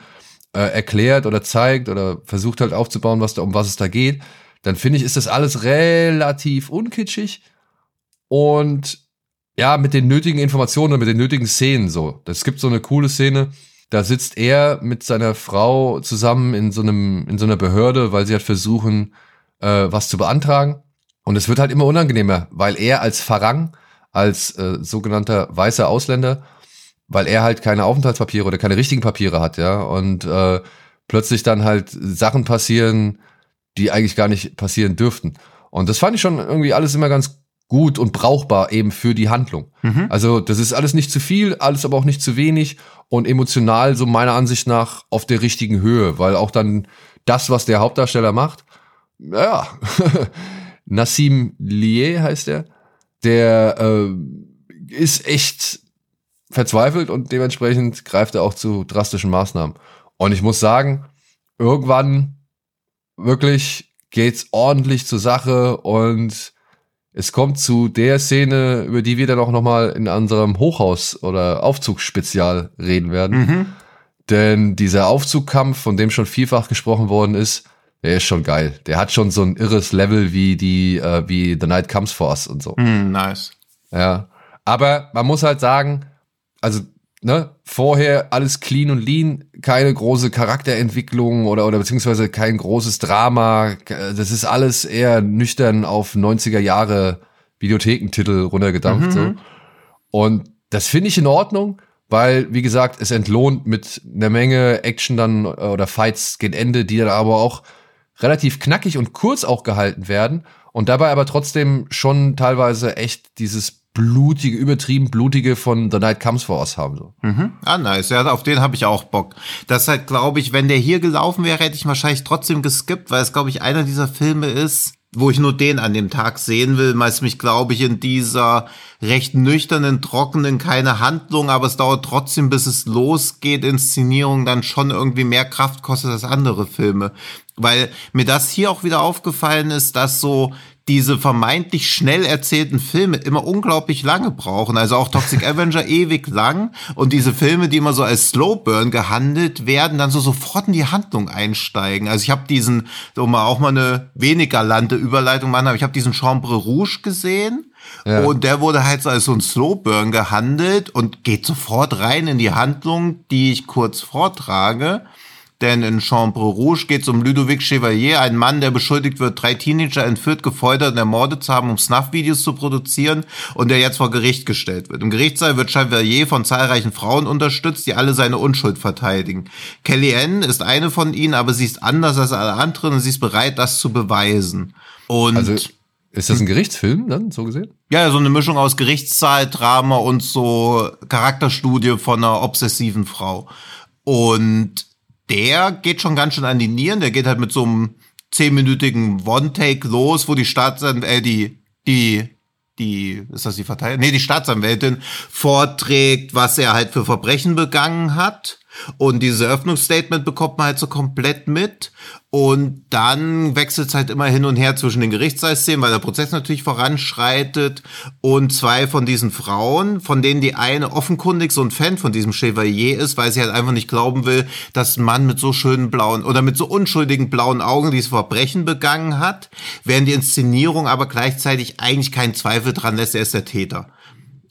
äh, erklärt oder zeigt oder versucht halt aufzubauen, was da, um was es da geht, dann finde ich, ist das alles relativ unkitschig und ja, mit den nötigen Informationen und mit den nötigen Szenen so. Es gibt so eine coole Szene, da sitzt er mit seiner Frau zusammen in so einem, in so einer Behörde, weil sie halt versuchen, äh, was zu beantragen. Und es wird halt immer unangenehmer, weil er als Farang, als äh, sogenannter weißer Ausländer, weil er halt keine Aufenthaltspapiere oder keine richtigen Papiere hat, ja, und äh, plötzlich dann halt Sachen passieren, die eigentlich gar nicht passieren dürften. Und das fand ich schon irgendwie alles immer ganz gut und brauchbar eben für die Handlung. Mhm. Also das ist alles nicht zu viel, alles aber auch nicht zu wenig und emotional so meiner Ansicht nach auf der richtigen Höhe, weil auch dann das, was der Hauptdarsteller macht, ja, *laughs* Nassim Lier heißt er, der äh, ist echt verzweifelt und dementsprechend greift er auch zu drastischen Maßnahmen. Und ich muss sagen, irgendwann wirklich geht's ordentlich zur Sache und es kommt zu der Szene, über die wir dann auch nochmal in unserem Hochhaus- oder Aufzugsspezial reden werden. Mhm. Denn dieser Aufzugkampf, von dem schon vielfach gesprochen worden ist, der ist schon geil. Der hat schon so ein irres Level wie die, äh, wie The Night Comes for Us und so. Mm, nice. Ja. Aber man muss halt sagen, also ne, vorher alles clean und lean, keine große Charakterentwicklung oder, oder beziehungsweise kein großes Drama. Das ist alles eher nüchtern auf 90er Jahre Videothekentitel runtergedampft, mhm. so. Und das finde ich in Ordnung, weil, wie gesagt, es entlohnt mit einer Menge Action dann oder Fights gegen Ende, die dann aber auch relativ knackig und kurz auch gehalten werden und dabei aber trotzdem schon teilweise echt dieses blutige, übertrieben blutige von The Night Comes For Us haben. So. Mhm. Ah, nice. Ja, auf den habe ich auch Bock. Das halt, glaube ich, wenn der hier gelaufen wäre, hätte ich wahrscheinlich trotzdem geskippt, weil es, glaube ich, einer dieser Filme ist, wo ich nur den an dem Tag sehen will, weil es mich, glaube ich, in dieser recht nüchternen, trockenen, keine Handlung, aber es dauert trotzdem, bis es losgeht, Inszenierung dann schon irgendwie mehr Kraft kostet als andere Filme. Weil mir das hier auch wieder aufgefallen ist, dass so diese vermeintlich schnell erzählten Filme immer unglaublich lange brauchen. Also auch Toxic *laughs* Avenger ewig lang. Und diese Filme, die immer so als Slowburn gehandelt werden, dann so sofort in die Handlung einsteigen. Also ich habe diesen, um mal auch mal eine weniger lande Überleitung machen, aber ich habe diesen Chambre Rouge gesehen. Ja. Und der wurde halt so als so ein Slowburn gehandelt und geht sofort rein in die Handlung, die ich kurz vortrage. Denn in Chambre Rouge geht es um Ludovic Chevalier, einen Mann, der beschuldigt wird, drei Teenager entführt, gefeuert und ermordet zu haben, um Snuff-Videos zu produzieren und der jetzt vor Gericht gestellt wird. Im Gerichtssaal wird Chevalier von zahlreichen Frauen unterstützt, die alle seine Unschuld verteidigen. Kellyanne ist eine von ihnen, aber sie ist anders als alle anderen und sie ist bereit, das zu beweisen. Und also ist das ein Gerichtsfilm dann, so gesehen? Ja, so eine Mischung aus Gerichtssaal, Drama und so Charakterstudie von einer obsessiven Frau. Und der geht schon ganz schön an die Nieren. Der geht halt mit so einem zehnminütigen One-Take los, wo die Staatsanwältin, äh, die, die, die, ist das die Verteidigung? Nee, die Staatsanwältin vorträgt, was er halt für Verbrechen begangen hat. Und dieses Eröffnungsstatement bekommt man halt so komplett mit. Und dann wechselt es halt immer hin und her zwischen den Gerichtssaalszenen, weil der Prozess natürlich voranschreitet. Und zwei von diesen Frauen, von denen die eine offenkundig so ein Fan von diesem Chevalier ist, weil sie halt einfach nicht glauben will, dass ein Mann mit so schönen blauen oder mit so unschuldigen blauen Augen dieses Verbrechen begangen hat, während die Inszenierung aber gleichzeitig eigentlich keinen Zweifel dran lässt, er ist der Täter.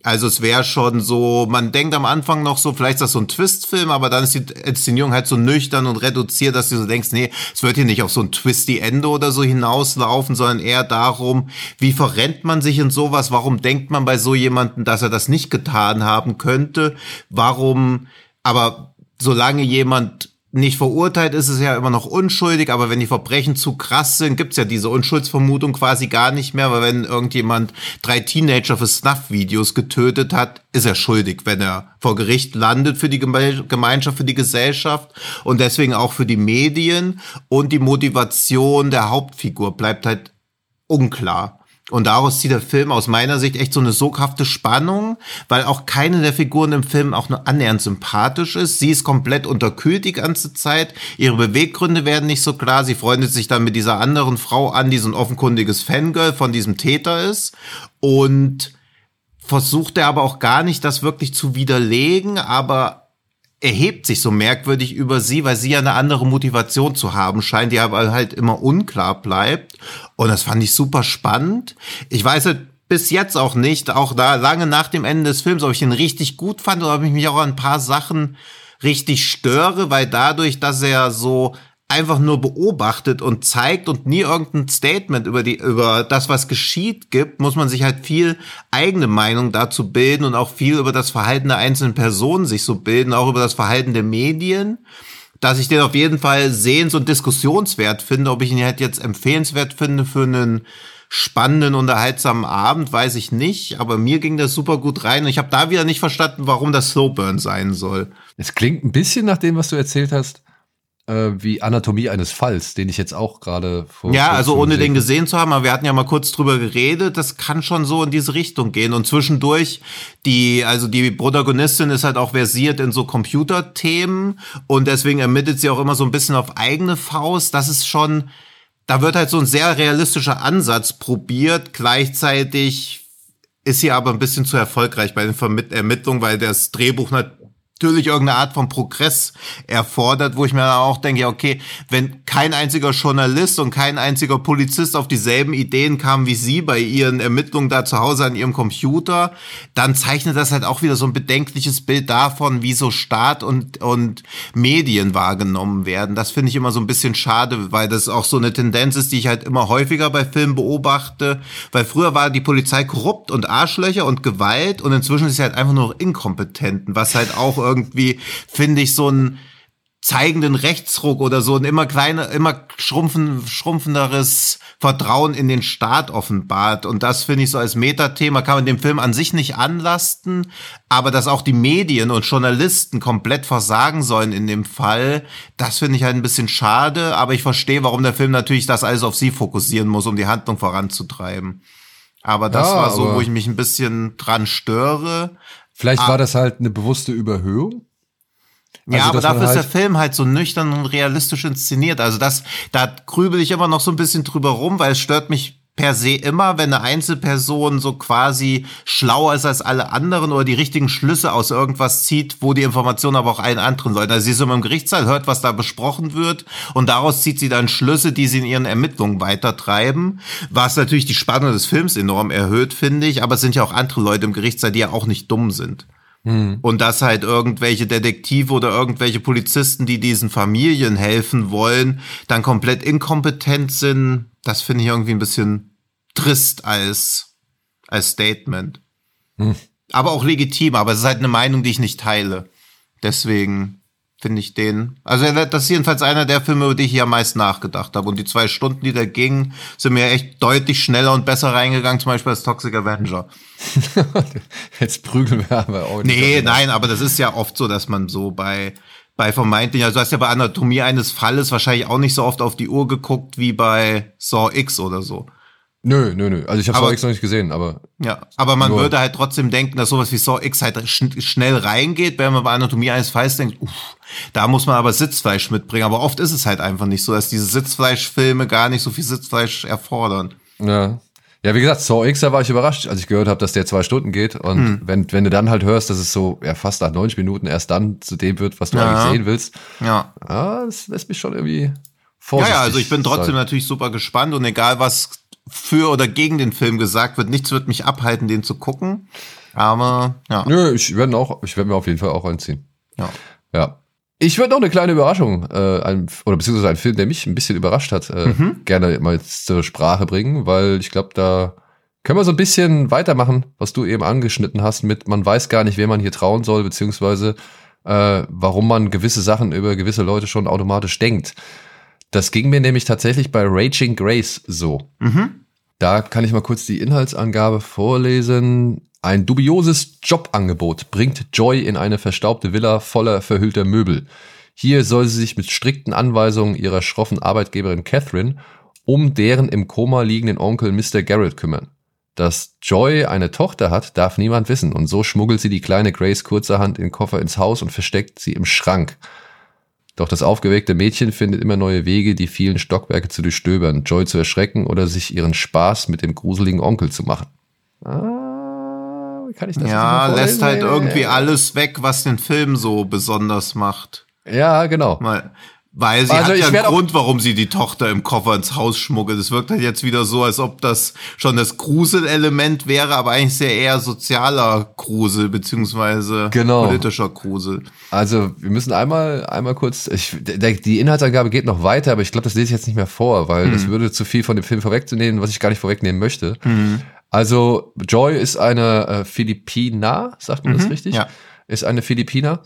Also es wäre schon so, man denkt am Anfang noch so, vielleicht ist das so ein Twist-Film, aber dann ist die Inszenierung halt so nüchtern und reduziert, dass du so denkst, nee, es wird hier nicht auf so ein twisty Ende oder so hinauslaufen, sondern eher darum, wie verrennt man sich in sowas, warum denkt man bei so jemanden, dass er das nicht getan haben könnte, warum, aber solange jemand nicht verurteilt ist, ist ja immer noch unschuldig, aber wenn die Verbrechen zu krass sind, gibt's ja diese Unschuldsvermutung quasi gar nicht mehr, weil wenn irgendjemand drei Teenager für Snuff-Videos getötet hat, ist er schuldig, wenn er vor Gericht landet für die Gemeinschaft, für die Gesellschaft und deswegen auch für die Medien und die Motivation der Hauptfigur bleibt halt unklar. Und daraus zieht der Film aus meiner Sicht echt so eine soghafte Spannung, weil auch keine der Figuren im Film auch nur annähernd sympathisch ist. Sie ist komplett unterkühlt die ganze Zeit. Ihre Beweggründe werden nicht so klar. Sie freundet sich dann mit dieser anderen Frau an, die so ein offenkundiges Fangirl von diesem Täter ist. Und versucht er aber auch gar nicht, das wirklich zu widerlegen, aber erhebt sich so merkwürdig über sie, weil sie ja eine andere Motivation zu haben scheint, die aber halt immer unklar bleibt. Und das fand ich super spannend. Ich weiß halt bis jetzt auch nicht, auch da lange nach dem Ende des Films, ob ich ihn richtig gut fand oder ob ich mich auch an ein paar Sachen richtig störe, weil dadurch, dass er so einfach nur beobachtet und zeigt und nie irgendein Statement über die über das was geschieht gibt, muss man sich halt viel eigene Meinung dazu bilden und auch viel über das Verhalten der einzelnen Personen sich so bilden, auch über das Verhalten der Medien, dass ich den auf jeden Fall sehens- und diskussionswert finde, ob ich ihn halt jetzt empfehlenswert finde für einen spannenden, unterhaltsamen Abend, weiß ich nicht, aber mir ging das super gut rein und ich habe da wieder nicht verstanden, warum das Slowburn sein soll. Es klingt ein bisschen nach dem, was du erzählt hast, äh, wie Anatomie eines Falls, den ich jetzt auch gerade vor. Ja, also ohne den gesehen zu haben, aber wir hatten ja mal kurz drüber geredet, das kann schon so in diese Richtung gehen. Und zwischendurch, die, also die Protagonistin ist halt auch versiert in so Computerthemen und deswegen ermittelt sie auch immer so ein bisschen auf eigene Faust. Das ist schon, da wird halt so ein sehr realistischer Ansatz probiert. Gleichzeitig ist sie aber ein bisschen zu erfolgreich bei den Vermitt Ermittlungen, weil das Drehbuch natürlich irgendeine Art von Progress erfordert, wo ich mir auch denke, okay, wenn kein einziger Journalist und kein einziger Polizist auf dieselben Ideen kam wie Sie bei Ihren Ermittlungen da zu Hause an Ihrem Computer, dann zeichnet das halt auch wieder so ein bedenkliches Bild davon, wie so Staat und, und Medien wahrgenommen werden. Das finde ich immer so ein bisschen schade, weil das auch so eine Tendenz ist, die ich halt immer häufiger bei Filmen beobachte, weil früher war die Polizei korrupt und Arschlöcher und Gewalt und inzwischen ist sie halt einfach nur inkompetenten, was halt auch irgendwie, finde ich, so einen zeigenden Rechtsruck oder so ein immer kleiner, immer schrumpfen, schrumpfenderes Vertrauen in den Staat offenbart. Und das finde ich so als Metathema, kann man dem Film an sich nicht anlasten, aber dass auch die Medien und Journalisten komplett versagen sollen in dem Fall, das finde ich halt ein bisschen schade, aber ich verstehe, warum der Film natürlich das alles auf sie fokussieren muss, um die Handlung voranzutreiben. Aber das ja, war so, wo ich mich ein bisschen dran störe. Vielleicht ah. war das halt eine bewusste Überhöhung. Also, ja, aber dafür halt ist der Film halt so nüchtern und realistisch inszeniert. Also das, da grübel ich immer noch so ein bisschen drüber rum, weil es stört mich per se immer, wenn eine Einzelperson so quasi schlauer ist als alle anderen oder die richtigen Schlüsse aus irgendwas zieht, wo die Informationen aber auch allen anderen Leuten. Also sie ist immer im Gerichtssaal, hört, was da besprochen wird und daraus zieht sie dann Schlüsse, die sie in ihren Ermittlungen weitertreiben, was natürlich die Spannung des Films enorm erhöht, finde ich, aber es sind ja auch andere Leute im Gerichtssaal, die ja auch nicht dumm sind. Hm. Und dass halt irgendwelche Detektive oder irgendwelche Polizisten, die diesen Familien helfen wollen, dann komplett inkompetent sind, das finde ich irgendwie ein bisschen trist als, als Statement. Hm. Aber auch legitim, aber es ist halt eine Meinung, die ich nicht teile. Deswegen finde ich den. Also das ist jedenfalls einer der Filme, über die ich hier am meisten nachgedacht habe. Und die zwei Stunden, die da gingen, sind mir echt deutlich schneller und besser reingegangen, zum Beispiel als Toxic Avenger. *laughs* Jetzt prügeln wir aber auch nicht. Nee, nein, aber das ist ja oft so, dass man so bei bei vermeintlich, also du hast ja bei Anatomie eines Falles wahrscheinlich auch nicht so oft auf die Uhr geguckt wie bei Saw X oder so. Nö, nö, nö. Also ich habe Saw X noch nicht gesehen, aber. Ja, aber man nur. würde halt trotzdem denken, dass sowas wie Saw X halt schn schnell reingeht, wenn man bei Anatomie eines Falls denkt, uff, da muss man aber Sitzfleisch mitbringen. Aber oft ist es halt einfach nicht so, dass diese Sitzfleischfilme gar nicht so viel Sitzfleisch erfordern. Ja. Ja, wie gesagt, Saw X, da war ich überrascht, als ich gehört habe, dass der zwei Stunden geht. Und hm. wenn, wenn du dann halt hörst, dass es so ja, fast nach 90 Minuten erst dann zu dem wird, was du ja. eigentlich sehen willst, ja. ja, das lässt mich schon irgendwie vorsichtig. Ja, ja, also ich bin trotzdem sein. natürlich super gespannt und egal was für oder gegen den Film gesagt wird, nichts wird mich abhalten, den zu gucken. Aber ja. Nö, ich werde auch, ich werde mir auf jeden Fall auch einziehen. Ja. Ja. Ich würde noch eine kleine Überraschung, äh, ein, oder beziehungsweise einen Film, der mich ein bisschen überrascht hat, äh, mhm. gerne mal zur Sprache bringen, weil ich glaube, da können wir so ein bisschen weitermachen, was du eben angeschnitten hast, mit man weiß gar nicht, wer man hier trauen soll, beziehungsweise äh, warum man gewisse Sachen über gewisse Leute schon automatisch denkt. Das ging mir nämlich tatsächlich bei Raging Grace so. Mhm. Da kann ich mal kurz die Inhaltsangabe vorlesen. Ein dubioses Jobangebot bringt Joy in eine verstaubte Villa voller verhüllter Möbel. Hier soll sie sich mit strikten Anweisungen ihrer schroffen Arbeitgeberin Catherine um deren im Koma liegenden Onkel Mr. Garrett kümmern. Dass Joy eine Tochter hat, darf niemand wissen und so schmuggelt sie die kleine Grace kurzerhand in Koffer ins Haus und versteckt sie im Schrank. Doch das aufgeweckte Mädchen findet immer neue Wege, die vielen Stockwerke zu durchstöbern, Joy zu erschrecken oder sich ihren Spaß mit dem gruseligen Onkel zu machen. Ah, kann ich das Ja, lässt halt irgendwie alles weg, was den Film so besonders macht. Ja, genau. Mal, weil sie Also hat ich ja einen Grund, warum sie die Tochter im Koffer ins Haus schmuggelt. Es wirkt halt jetzt wieder so, als ob das schon das Gruselelement wäre, aber eigentlich sehr eher sozialer Grusel, beziehungsweise Genau. politischer Grusel. Also wir müssen einmal, einmal kurz, ich, der, die Inhaltsangabe geht noch weiter, aber ich glaube, das lese ich jetzt nicht mehr vor, weil Mhm. das würde zu viel von dem Film vorwegzunehmen, was ich gar nicht vorwegnehmen möchte. Also Joy ist eine äh, Philippiner, sagt man das richtig? Mhm. ja. Ist eine Philippiner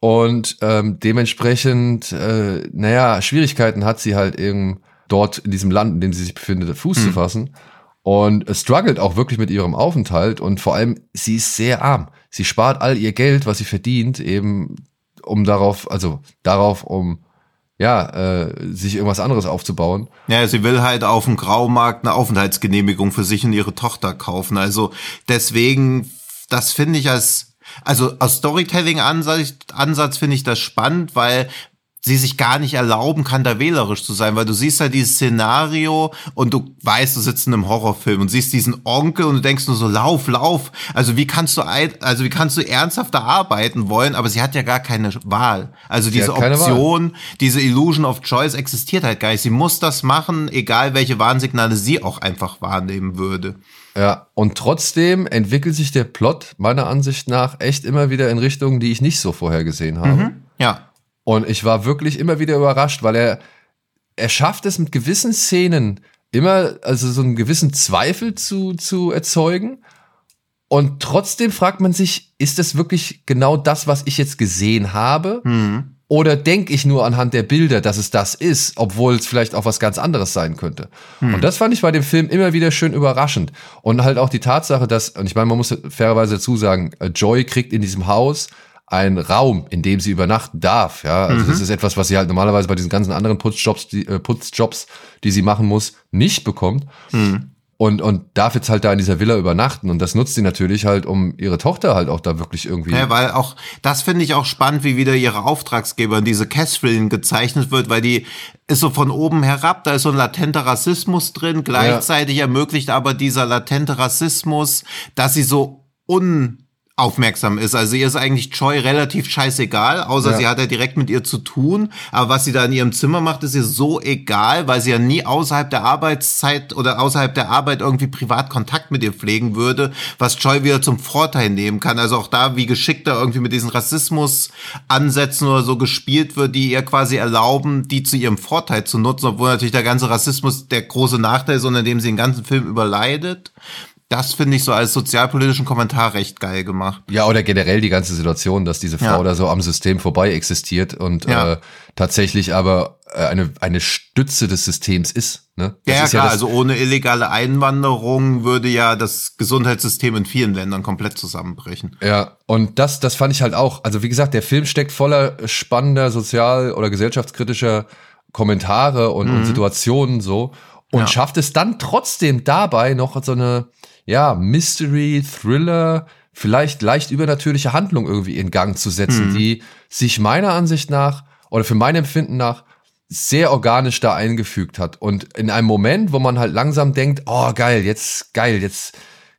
und ähm, dementsprechend, äh, naja, Schwierigkeiten hat sie halt eben dort in diesem Land, in dem sie sich befindet, Fuß Mhm. zu fassen. Und es struggelt auch wirklich mit ihrem Aufenthalt und vor allem, sie ist sehr arm. Sie spart all ihr Geld, was sie verdient, eben um darauf, also darauf, um ja, äh, sich irgendwas anderes aufzubauen. Ja, sie will halt auf dem Graumarkt eine Aufenthaltsgenehmigung für sich und ihre Tochter kaufen. Also deswegen, das finde ich als, also aus Storytelling-Ansatz Ansatz finde ich das spannend, weil sie sich gar nicht erlauben kann, da wählerisch zu sein, weil du siehst halt dieses Szenario und du weißt, du sitzt in einem Horrorfilm und siehst diesen Onkel und du denkst nur so, lauf, lauf. Also wie kannst du, also wie kannst du ernsthafter arbeiten wollen, aber sie hat ja gar keine Wahl. Also diese keine Wahl. Option, diese Illusion of Choice existiert halt gar nicht. Sie muss das machen, egal welche Warnsignale sie auch einfach wahrnehmen würde. Ja, und trotzdem entwickelt sich der Plot meiner Ansicht nach echt immer wieder in Richtungen, die ich nicht so vorher gesehen habe. Ja. Und ich war wirklich immer wieder überrascht, weil er, er schafft es mit gewissen Szenen immer, also so einen gewissen Zweifel zu, zu erzeugen. Und trotzdem fragt man sich, ist das wirklich genau das, was ich jetzt gesehen habe? Oder denke ich nur anhand der Bilder, dass es das ist, obwohl es vielleicht auch was ganz anderes sein könnte? Und das fand ich bei dem Film immer wieder schön überraschend. Und halt auch die Tatsache, dass, und ich meine, man muss fairerweise dazu sagen, Joy kriegt in diesem Haus einen Raum, in dem sie übernachten darf. Ja, also das ist etwas, was sie halt normalerweise bei diesen ganzen anderen Putzjobs, die, äh, Putzjobs, die sie machen muss, nicht bekommt. Und, und darf jetzt halt da in dieser Villa übernachten. Und das nutzt sie natürlich halt, um ihre Tochter halt auch da wirklich irgendwie. Ja, weil auch, das finde ich auch spannend, wie wieder ihre Auftragsgeberin, diese Catherine, gezeichnet wird, weil die ist so von oben herab, da ist so ein latenter Rassismus drin, gleichzeitig ermöglicht aber dieser latente Rassismus, dass sie so un aufmerksam ist. Also ihr ist eigentlich Joy relativ scheißegal, außer Ja. sie hat ja direkt mit ihr zu tun. Aber was sie da in ihrem Zimmer macht, ist ihr so egal, weil sie ja nie außerhalb der Arbeitszeit oder außerhalb der Arbeit irgendwie privat Kontakt mit ihr pflegen würde, was Joy wieder zum Vorteil nehmen kann. Also auch da, wie geschickt da irgendwie mit diesen Rassismus-Ansätzen oder so gespielt wird, die ihr quasi erlauben, die zu ihrem Vorteil zu nutzen, obwohl natürlich der ganze Rassismus der große Nachteil ist, und indem sie den ganzen Film überleidet. Das finde ich so als sozialpolitischen Kommentar recht geil gemacht. Ja, oder generell die ganze Situation, dass diese Frau Ja. da so am System vorbei existiert und Ja. äh, tatsächlich aber äh, eine, eine Stütze des Systems ist. Ne? Das Ja, ja ist klar, das, also ohne illegale Einwanderung würde ja das Gesundheitssystem in vielen Ländern komplett zusammenbrechen. Ja, und das, das fand ich halt auch. Also wie gesagt, der Film steckt voller spannender sozial- oder gesellschaftskritischer Kommentare und, und Situationen so und Ja. schafft es dann trotzdem dabei noch so eine, ja, Mystery, Thriller, vielleicht leicht übernatürliche Handlung irgendwie in Gang zu setzen, die sich meiner Ansicht nach oder für mein Empfinden nach sehr organisch da eingefügt hat. Und in einem Moment, wo man halt langsam denkt, oh geil, jetzt geil, jetzt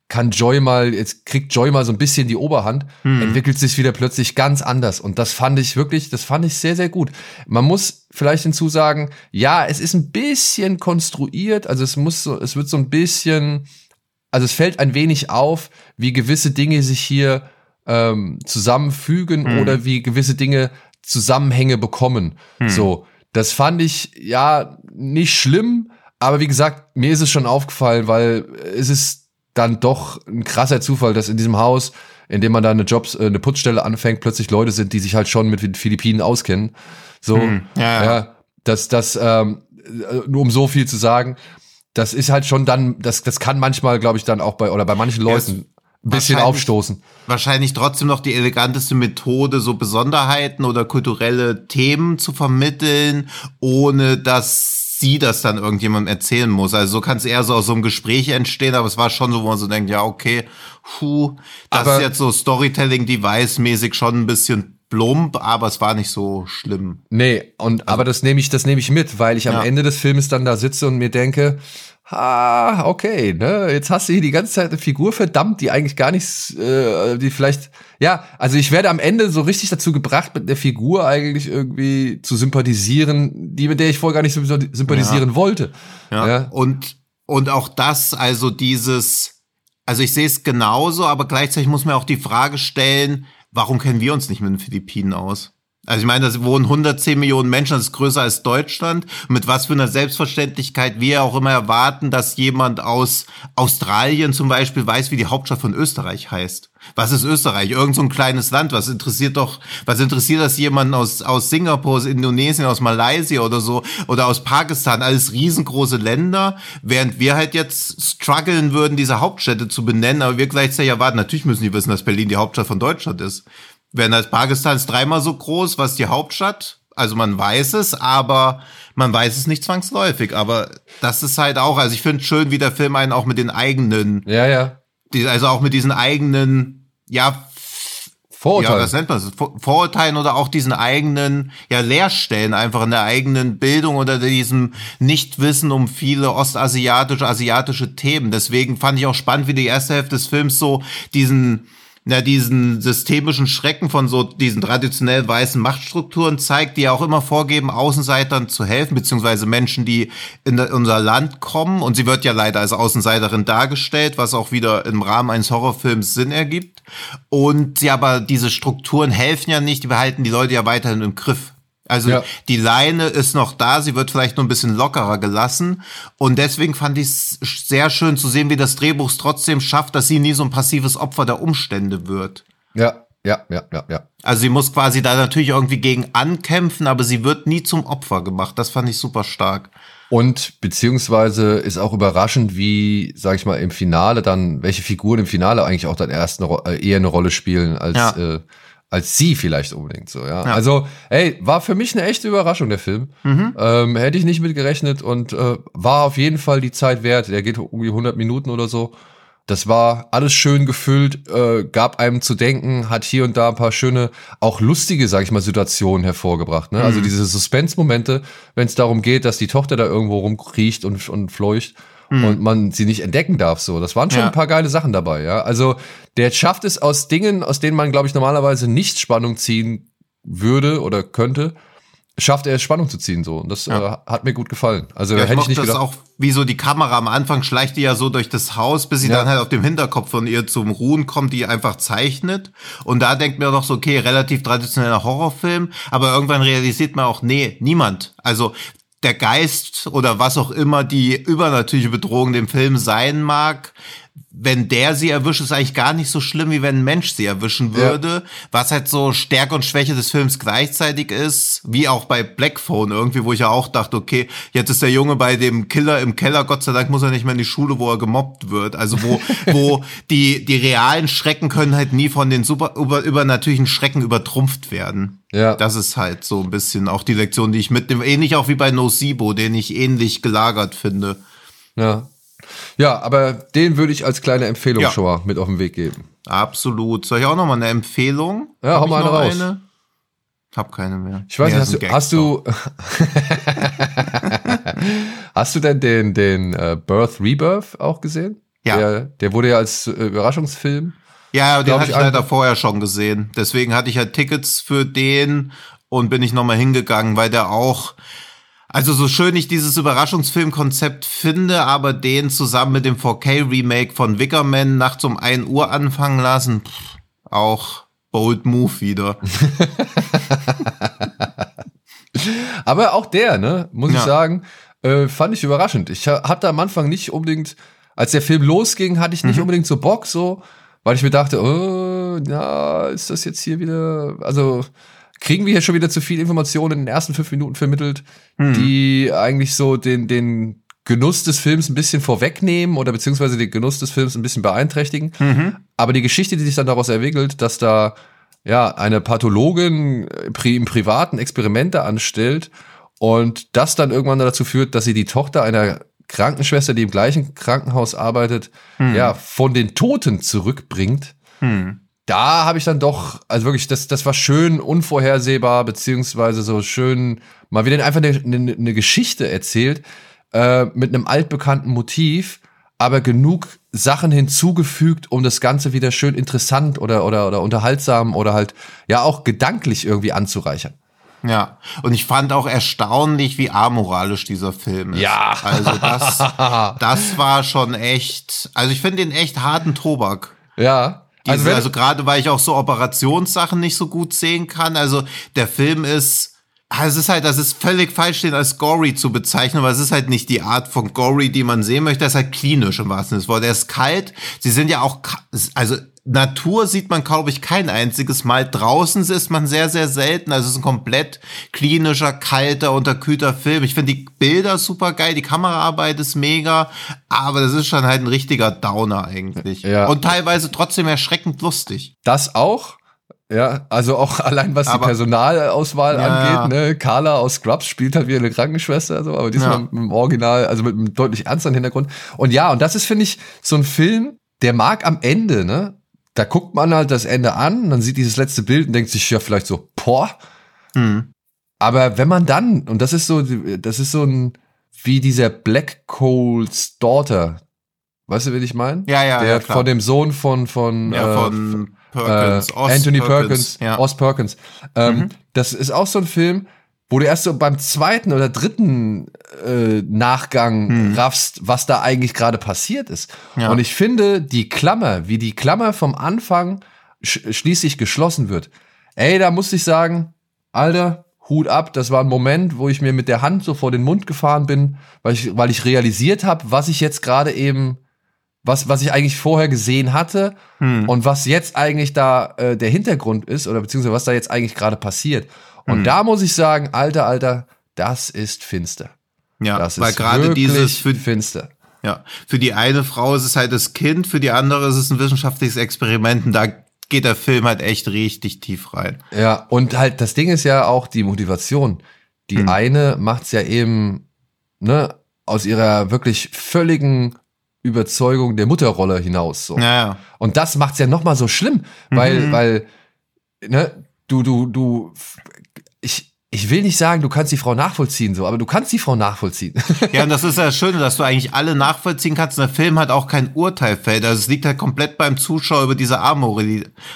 kann Joy mal, jetzt kriegt Joy mal so ein bisschen die Oberhand, entwickelt sich wieder plötzlich ganz anders. Und das fand ich wirklich, das fand ich sehr, sehr gut. Man muss vielleicht hinzusagen, ja, es ist ein bisschen konstruiert, also es muss so, es wird so ein bisschen, also es fällt ein wenig auf, wie gewisse Dinge sich hier ähm, zusammenfügen oder wie gewisse Dinge Zusammenhänge bekommen. So, das fand ich ja nicht schlimm, aber wie gesagt, mir ist es schon aufgefallen, weil es ist dann doch ein krasser Zufall, dass in diesem Haus indem man da eine Jobs, äh, eine Putzstelle anfängt, plötzlich Leute sind, die sich halt schon mit den Philippinen auskennen. So, Hm, ja, ja. ja, das, ähm, äh, nur um so viel zu sagen, das ist halt schon dann, das, das kann manchmal, glaube ich, dann auch bei, oder bei manchen Leuten ein bisschen wahrscheinlich- aufstoßen. wahrscheinlich trotzdem noch die eleganteste Methode, so Besonderheiten oder kulturelle Themen zu vermitteln, ohne dass sie das dann irgendjemandem erzählen muss. Also so kann es eher so aus so einem Gespräch entstehen, aber es war schon so, wo man so denkt, ja, okay, puh, das Aber- ist jetzt so Storytelling-Device-mäßig schon ein bisschen plump, aber es war nicht so schlimm. Nee, und aber das nehme ich, das nehme ich mit, weil ich am Ja. Ende des Filmes dann da sitze und mir denke, ah, okay, ne, jetzt hast du hier die ganze Zeit eine Figur verdammt, die eigentlich gar nichts, äh, die vielleicht, ja, also ich werde am Ende so richtig dazu gebracht, mit der Figur eigentlich irgendwie zu sympathisieren, die mit der ich vorher gar nicht sympa- sympathisieren wollte. Ja. Ja. Und, und auch das, also dieses, also ich sehe es genauso, aber gleichzeitig muss man auch die Frage stellen, warum kennen wir uns nicht mit den Philippinen aus? Also ich meine, da wohnen 110 Millionen Menschen, das ist größer als Deutschland. Mit was für einer Selbstverständlichkeit wir auch immer erwarten, dass jemand aus Australien zum Beispiel weiß, wie die Hauptstadt von Österreich heißt. Was ist Österreich? Irgend so ein kleines Land. Was interessiert doch, was interessiert das jemanden aus, aus Singapur, aus Indonesien, aus Malaysia oder so oder aus Pakistan? Alles riesengroße Länder, während wir halt jetzt strugglen würden, diese Hauptstädte zu benennen, aber wir gleichzeitig erwarten, natürlich müssen die wissen, dass Berlin die Hauptstadt von Deutschland ist. Während als Pakistan ist dreimal so groß, was die Hauptstadt. Also man weiß es, aber man weiß es nicht zwangsläufig. Aber das ist halt auch, also ich finde schön, wie der Film einen auch mit den eigenen Ja, ja. die, also auch mit diesen eigenen, ja, Vorurteile. ja, was nennt man das? Vor- Vorurteilen oder auch diesen eigenen, ja, Leerstellen einfach in der eigenen Bildung oder diesem Nichtwissen um viele ostasiatische, asiatische Themen. Deswegen fand ich auch spannend, wie die erste Hälfte des Films so diesen, na, diesen systemischen Schrecken von so diesen traditionell weißen Machtstrukturen zeigt, die ja auch immer vorgeben, Außenseitern zu helfen, beziehungsweise Menschen, die in unser Land kommen. Und sie wird ja leider als Außenseiterin dargestellt, was auch wieder im Rahmen eines Horrorfilms Sinn ergibt. Und sie aber diese Strukturen helfen ja nicht, die behalten die Leute ja weiterhin im Griff. Also Ja. die Leine ist noch da, sie wird vielleicht nur ein bisschen lockerer gelassen. Und deswegen fand ich es sehr schön zu sehen, wie das Drehbuch es trotzdem schafft, dass sie nie so ein passives Opfer der Umstände wird. Ja, ja, ja, ja, ja. Also sie muss quasi da natürlich irgendwie gegen ankämpfen, aber sie wird nie zum Opfer gemacht. Das fand ich super stark. Und beziehungsweise ist auch überraschend, wie, sag ich mal, im Finale dann, welche Figuren im Finale eigentlich auch dann erst eine, äh, eher eine Rolle spielen als, Ja. äh, als sie vielleicht unbedingt so, ja. Ja. Also, ey, war für mich eine echte Überraschung, der Film. Ähm, hätte ich nicht mit gerechnet und äh, war auf jeden Fall die Zeit wert. Der geht irgendwie 100 Minuten oder so. Das war alles schön gefüllt, äh, gab einem zu denken, hat hier und da ein paar schöne, auch lustige, sag ich mal, Situationen hervorgebracht. Ne? Also diese Suspense-Momente, wenn es darum geht, dass die Tochter da irgendwo rumkriecht und, und fleucht und man sie nicht entdecken darf. So, das waren schon Ja. ein paar geile Sachen dabei. Ja, also der schafft es aus Dingen, aus denen man, glaube ich, normalerweise nicht Spannung ziehen würde oder könnte, schafft er es Spannung zu ziehen. So, und das Ja. äh, hat mir gut gefallen. Also Ja, ich hätte ich mochte nicht das gedacht. auch, wie so die Kamera am Anfang schleicht die ja so durch das Haus, bis sie Ja. dann halt auf dem Hinterkopf von ihr zum Ruhen kommt, die einfach zeichnet. Und da denkt man doch so, okay, relativ traditioneller Horrorfilm, aber irgendwann realisiert man auch, nee, niemand. Also der Geist oder was auch immer die übernatürliche Bedrohung dem Film sein mag, wenn der sie erwischt, ist eigentlich gar nicht so schlimm, wie wenn ein Mensch sie erwischen würde. Was halt so Stärke und Schwäche des Films gleichzeitig ist, wie auch bei Black Phone irgendwie, wo ich ja auch dachte, okay, jetzt ist der Junge bei dem Killer im Keller, Gott sei Dank muss er nicht mehr in die Schule, wo er gemobbt wird. Also wo, *laughs* wo die, die realen Schrecken können halt nie von den super, über, übernatürlichen Schrecken übertrumpft werden. Ja. Das ist halt so ein bisschen auch die Lektion, die ich mitnehme. Ähnlich auch wie bei Nocibo, den ich ähnlich gelagert finde. Ja. Ja, aber den würde ich als kleine Empfehlung Ja. schon mal mit auf den Weg geben. Absolut. Soll ich auch noch mal eine Empfehlung? Ja, Hab hau mal eine raus. Hab keine mehr. Ich weiß nicht, hast du, hast du, *laughs* hast du denn den, den äh, Birth Rebirth auch gesehen? Ja. Der, der wurde ja als äh, Überraschungsfilm. Ja, den hatte ich, leider vorher schon gesehen. Deswegen hatte ich halt Tickets für den und bin ich noch mal hingegangen, weil der auch also so schön ich dieses Überraschungsfilmkonzept finde, aber den zusammen mit dem 4K-Remake von Wickerman nachts um 1 Uhr anfangen lassen, pff, auch bold move wieder. *laughs* Aber auch der, ne, muss ich Ja. sagen, äh, fand ich überraschend. Ich ha- hatte am Anfang nicht unbedingt, als der Film losging, hatte ich Mhm. nicht unbedingt so Bock, so, weil ich mir dachte, oh, ja, ist das jetzt hier wieder, also kriegen wir hier schon wieder zu viel Informationen in den ersten fünf Minuten vermittelt, hm. die eigentlich so den, den Genuss des Films ein bisschen vorwegnehmen oder beziehungsweise den Genuss des Films ein bisschen beeinträchtigen. Mhm. Aber die Geschichte, die sich dann daraus entwickelt, dass da ja eine Pathologin im privaten Experimente anstellt und das dann irgendwann dazu führt, dass sie die Tochter einer Krankenschwester, die im gleichen Krankenhaus arbeitet, mhm. ja, von den Toten zurückbringt. Mhm. Da habe ich dann doch, also wirklich, das, das war schön unvorhersehbar, beziehungsweise so schön mal wieder einfach eine, eine, eine Geschichte erzählt, äh, mit einem altbekannten Motiv, aber genug Sachen hinzugefügt, um das Ganze wieder schön interessant oder, oder, oder unterhaltsam oder halt ja auch gedanklich irgendwie anzureichern. Ja, und ich fand auch erstaunlich, wie amoralisch dieser Film ist. Ja. Also das, *laughs* das war schon echt, also ich finde den echt harten Tobak. Ja. Diese, also, also gerade weil ich auch so Operationssachen nicht so gut sehen kann. Also der Film ist, also es ist halt, das ist völlig falsch, den als gory zu bezeichnen, aber es ist halt nicht die Art von gory, die man sehen möchte. Er ist halt klinisch im wahrsten Sinne des Wortes. Er ist kalt. Sie sind ja auch, also Natur sieht man, glaube ich, kein einziges Mal. Draußen ist man sehr, sehr selten. Also es ist ein komplett klinischer, kalter, unterkühlter Film. Ich finde die Bilder super geil, die Kameraarbeit ist mega, aber das ist schon halt ein richtiger Downer eigentlich. Ja. Und teilweise trotzdem erschreckend lustig. Das auch. Ja, also auch *laughs* allein was aber, die Personalauswahl ja. angeht, ne? Carla aus Scrubs spielt halt wie eine Krankenschwester, so, aber diesmal ja. mit dem Original, also mit einem deutlich ernsteren Hintergrund. Und ja, und das ist, finde ich, so ein Film, der mag am Ende, ne? Da guckt man halt das Ende an, dann sieht dieses letzte Bild und denkt sich ja vielleicht so, boah. Mhm. Aber wenn man dann, und das ist so, das ist so ein, wie dieser Black Cole's Daughter. Weißt du, wie ich meine? Ja, ja, Der ja, von dem Sohn von, von, ja, von äh, Perkins, äh, Anthony Perkins, Perkins ja. Oz Perkins. Ähm, mhm. Das ist auch so ein Film, wo du erst so beim zweiten oder dritten äh, Nachgang hm. raffst, was da eigentlich gerade passiert ist. Ja. Und ich finde, die Klammer, wie die Klammer vom Anfang sch schließlich geschlossen wird, ey, da muss ich sagen, Alter, Hut ab, das war ein Moment, wo ich mir mit der Hand so vor den Mund gefahren bin, weil ich, weil ich realisiert habe, was ich jetzt gerade eben, was, was ich eigentlich vorher gesehen hatte hm. und was jetzt eigentlich da äh, der Hintergrund ist oder beziehungsweise was da jetzt eigentlich gerade passiert. Und mhm. da muss ich sagen, alter, alter, das ist finster. Ja, das weil gerade dieses für, finster. Ja, für die eine Frau ist es halt das Kind, für die andere ist es ein wissenschaftliches Experiment und da geht der Film halt echt richtig tief rein. Ja, und halt das Ding ist ja auch die Motivation. Die mhm. eine macht's ja eben, ne, aus ihrer wirklich völligen Überzeugung der Mutterrolle hinaus so. Ja, ja. Und das macht's ja noch mal so schlimm, weil mhm. weil ne, du du du ich, ich will nicht sagen, du kannst die Frau nachvollziehen, so, aber du kannst die Frau nachvollziehen. *laughs* Ja, und das ist ja das Schöne, dass du eigentlich alle nachvollziehen kannst. der Film hat auch kein Urteilfeld. Also es liegt halt komplett beim Zuschauer über diese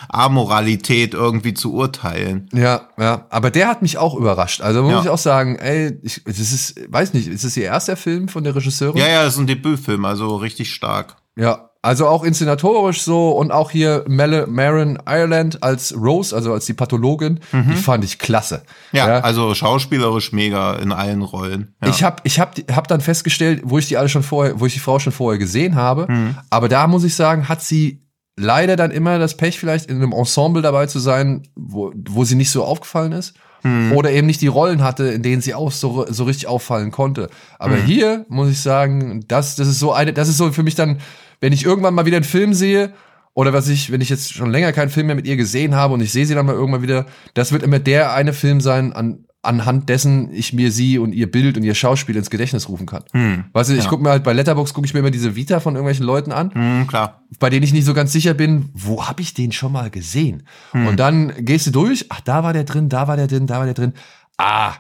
Amoralität irgendwie zu urteilen. Ja, ja. Aber der hat mich auch überrascht. Also muss ja. ich auch sagen, ey, ich, das ist, weiß nicht, ist das ihr erster Film von der Regisseurin? Ja, ja, das ist ein Debütfilm, also richtig stark. Ja, also auch inszenatorisch so und auch hier Mel Marin Ireland als Rose, also als die Pathologin, mhm. die fand ich klasse. Ja, ja, also schauspielerisch mega in allen Rollen. Ja. Ich habe ich hab, hab dann festgestellt, wo ich die alle schon vorher, wo ich die Frau schon vorher gesehen habe, mhm. aber da muss ich sagen, hat sie leider dann immer das Pech vielleicht in einem Ensemble dabei zu sein, wo, wo sie nicht so aufgefallen ist. Mhm. Oder eben nicht die Rollen hatte, in denen sie auch so, so richtig auffallen konnte. Aber mhm. hier muss ich sagen, das, das ist so eine, das ist so für mich dann wenn ich irgendwann mal wieder einen Film sehe, oder was ich, wenn ich jetzt schon länger keinen Film mehr mit ihr gesehen habe und ich sehe sie dann mal irgendwann wieder, das wird immer der eine Film sein, an, anhand dessen ich mir sie und ihr Bild und ihr Schauspiel ins Gedächtnis rufen kann. Hm, weißt du, ich ja. gucke mir halt bei Letterbox gucke ich mir immer diese Vita von irgendwelchen Leuten an, hm, klar. bei denen ich nicht so ganz sicher bin, wo habe ich den schon mal gesehen? Hm. Und dann gehst du durch, ach, da war der drin, da war der drin, da war der drin. Ah,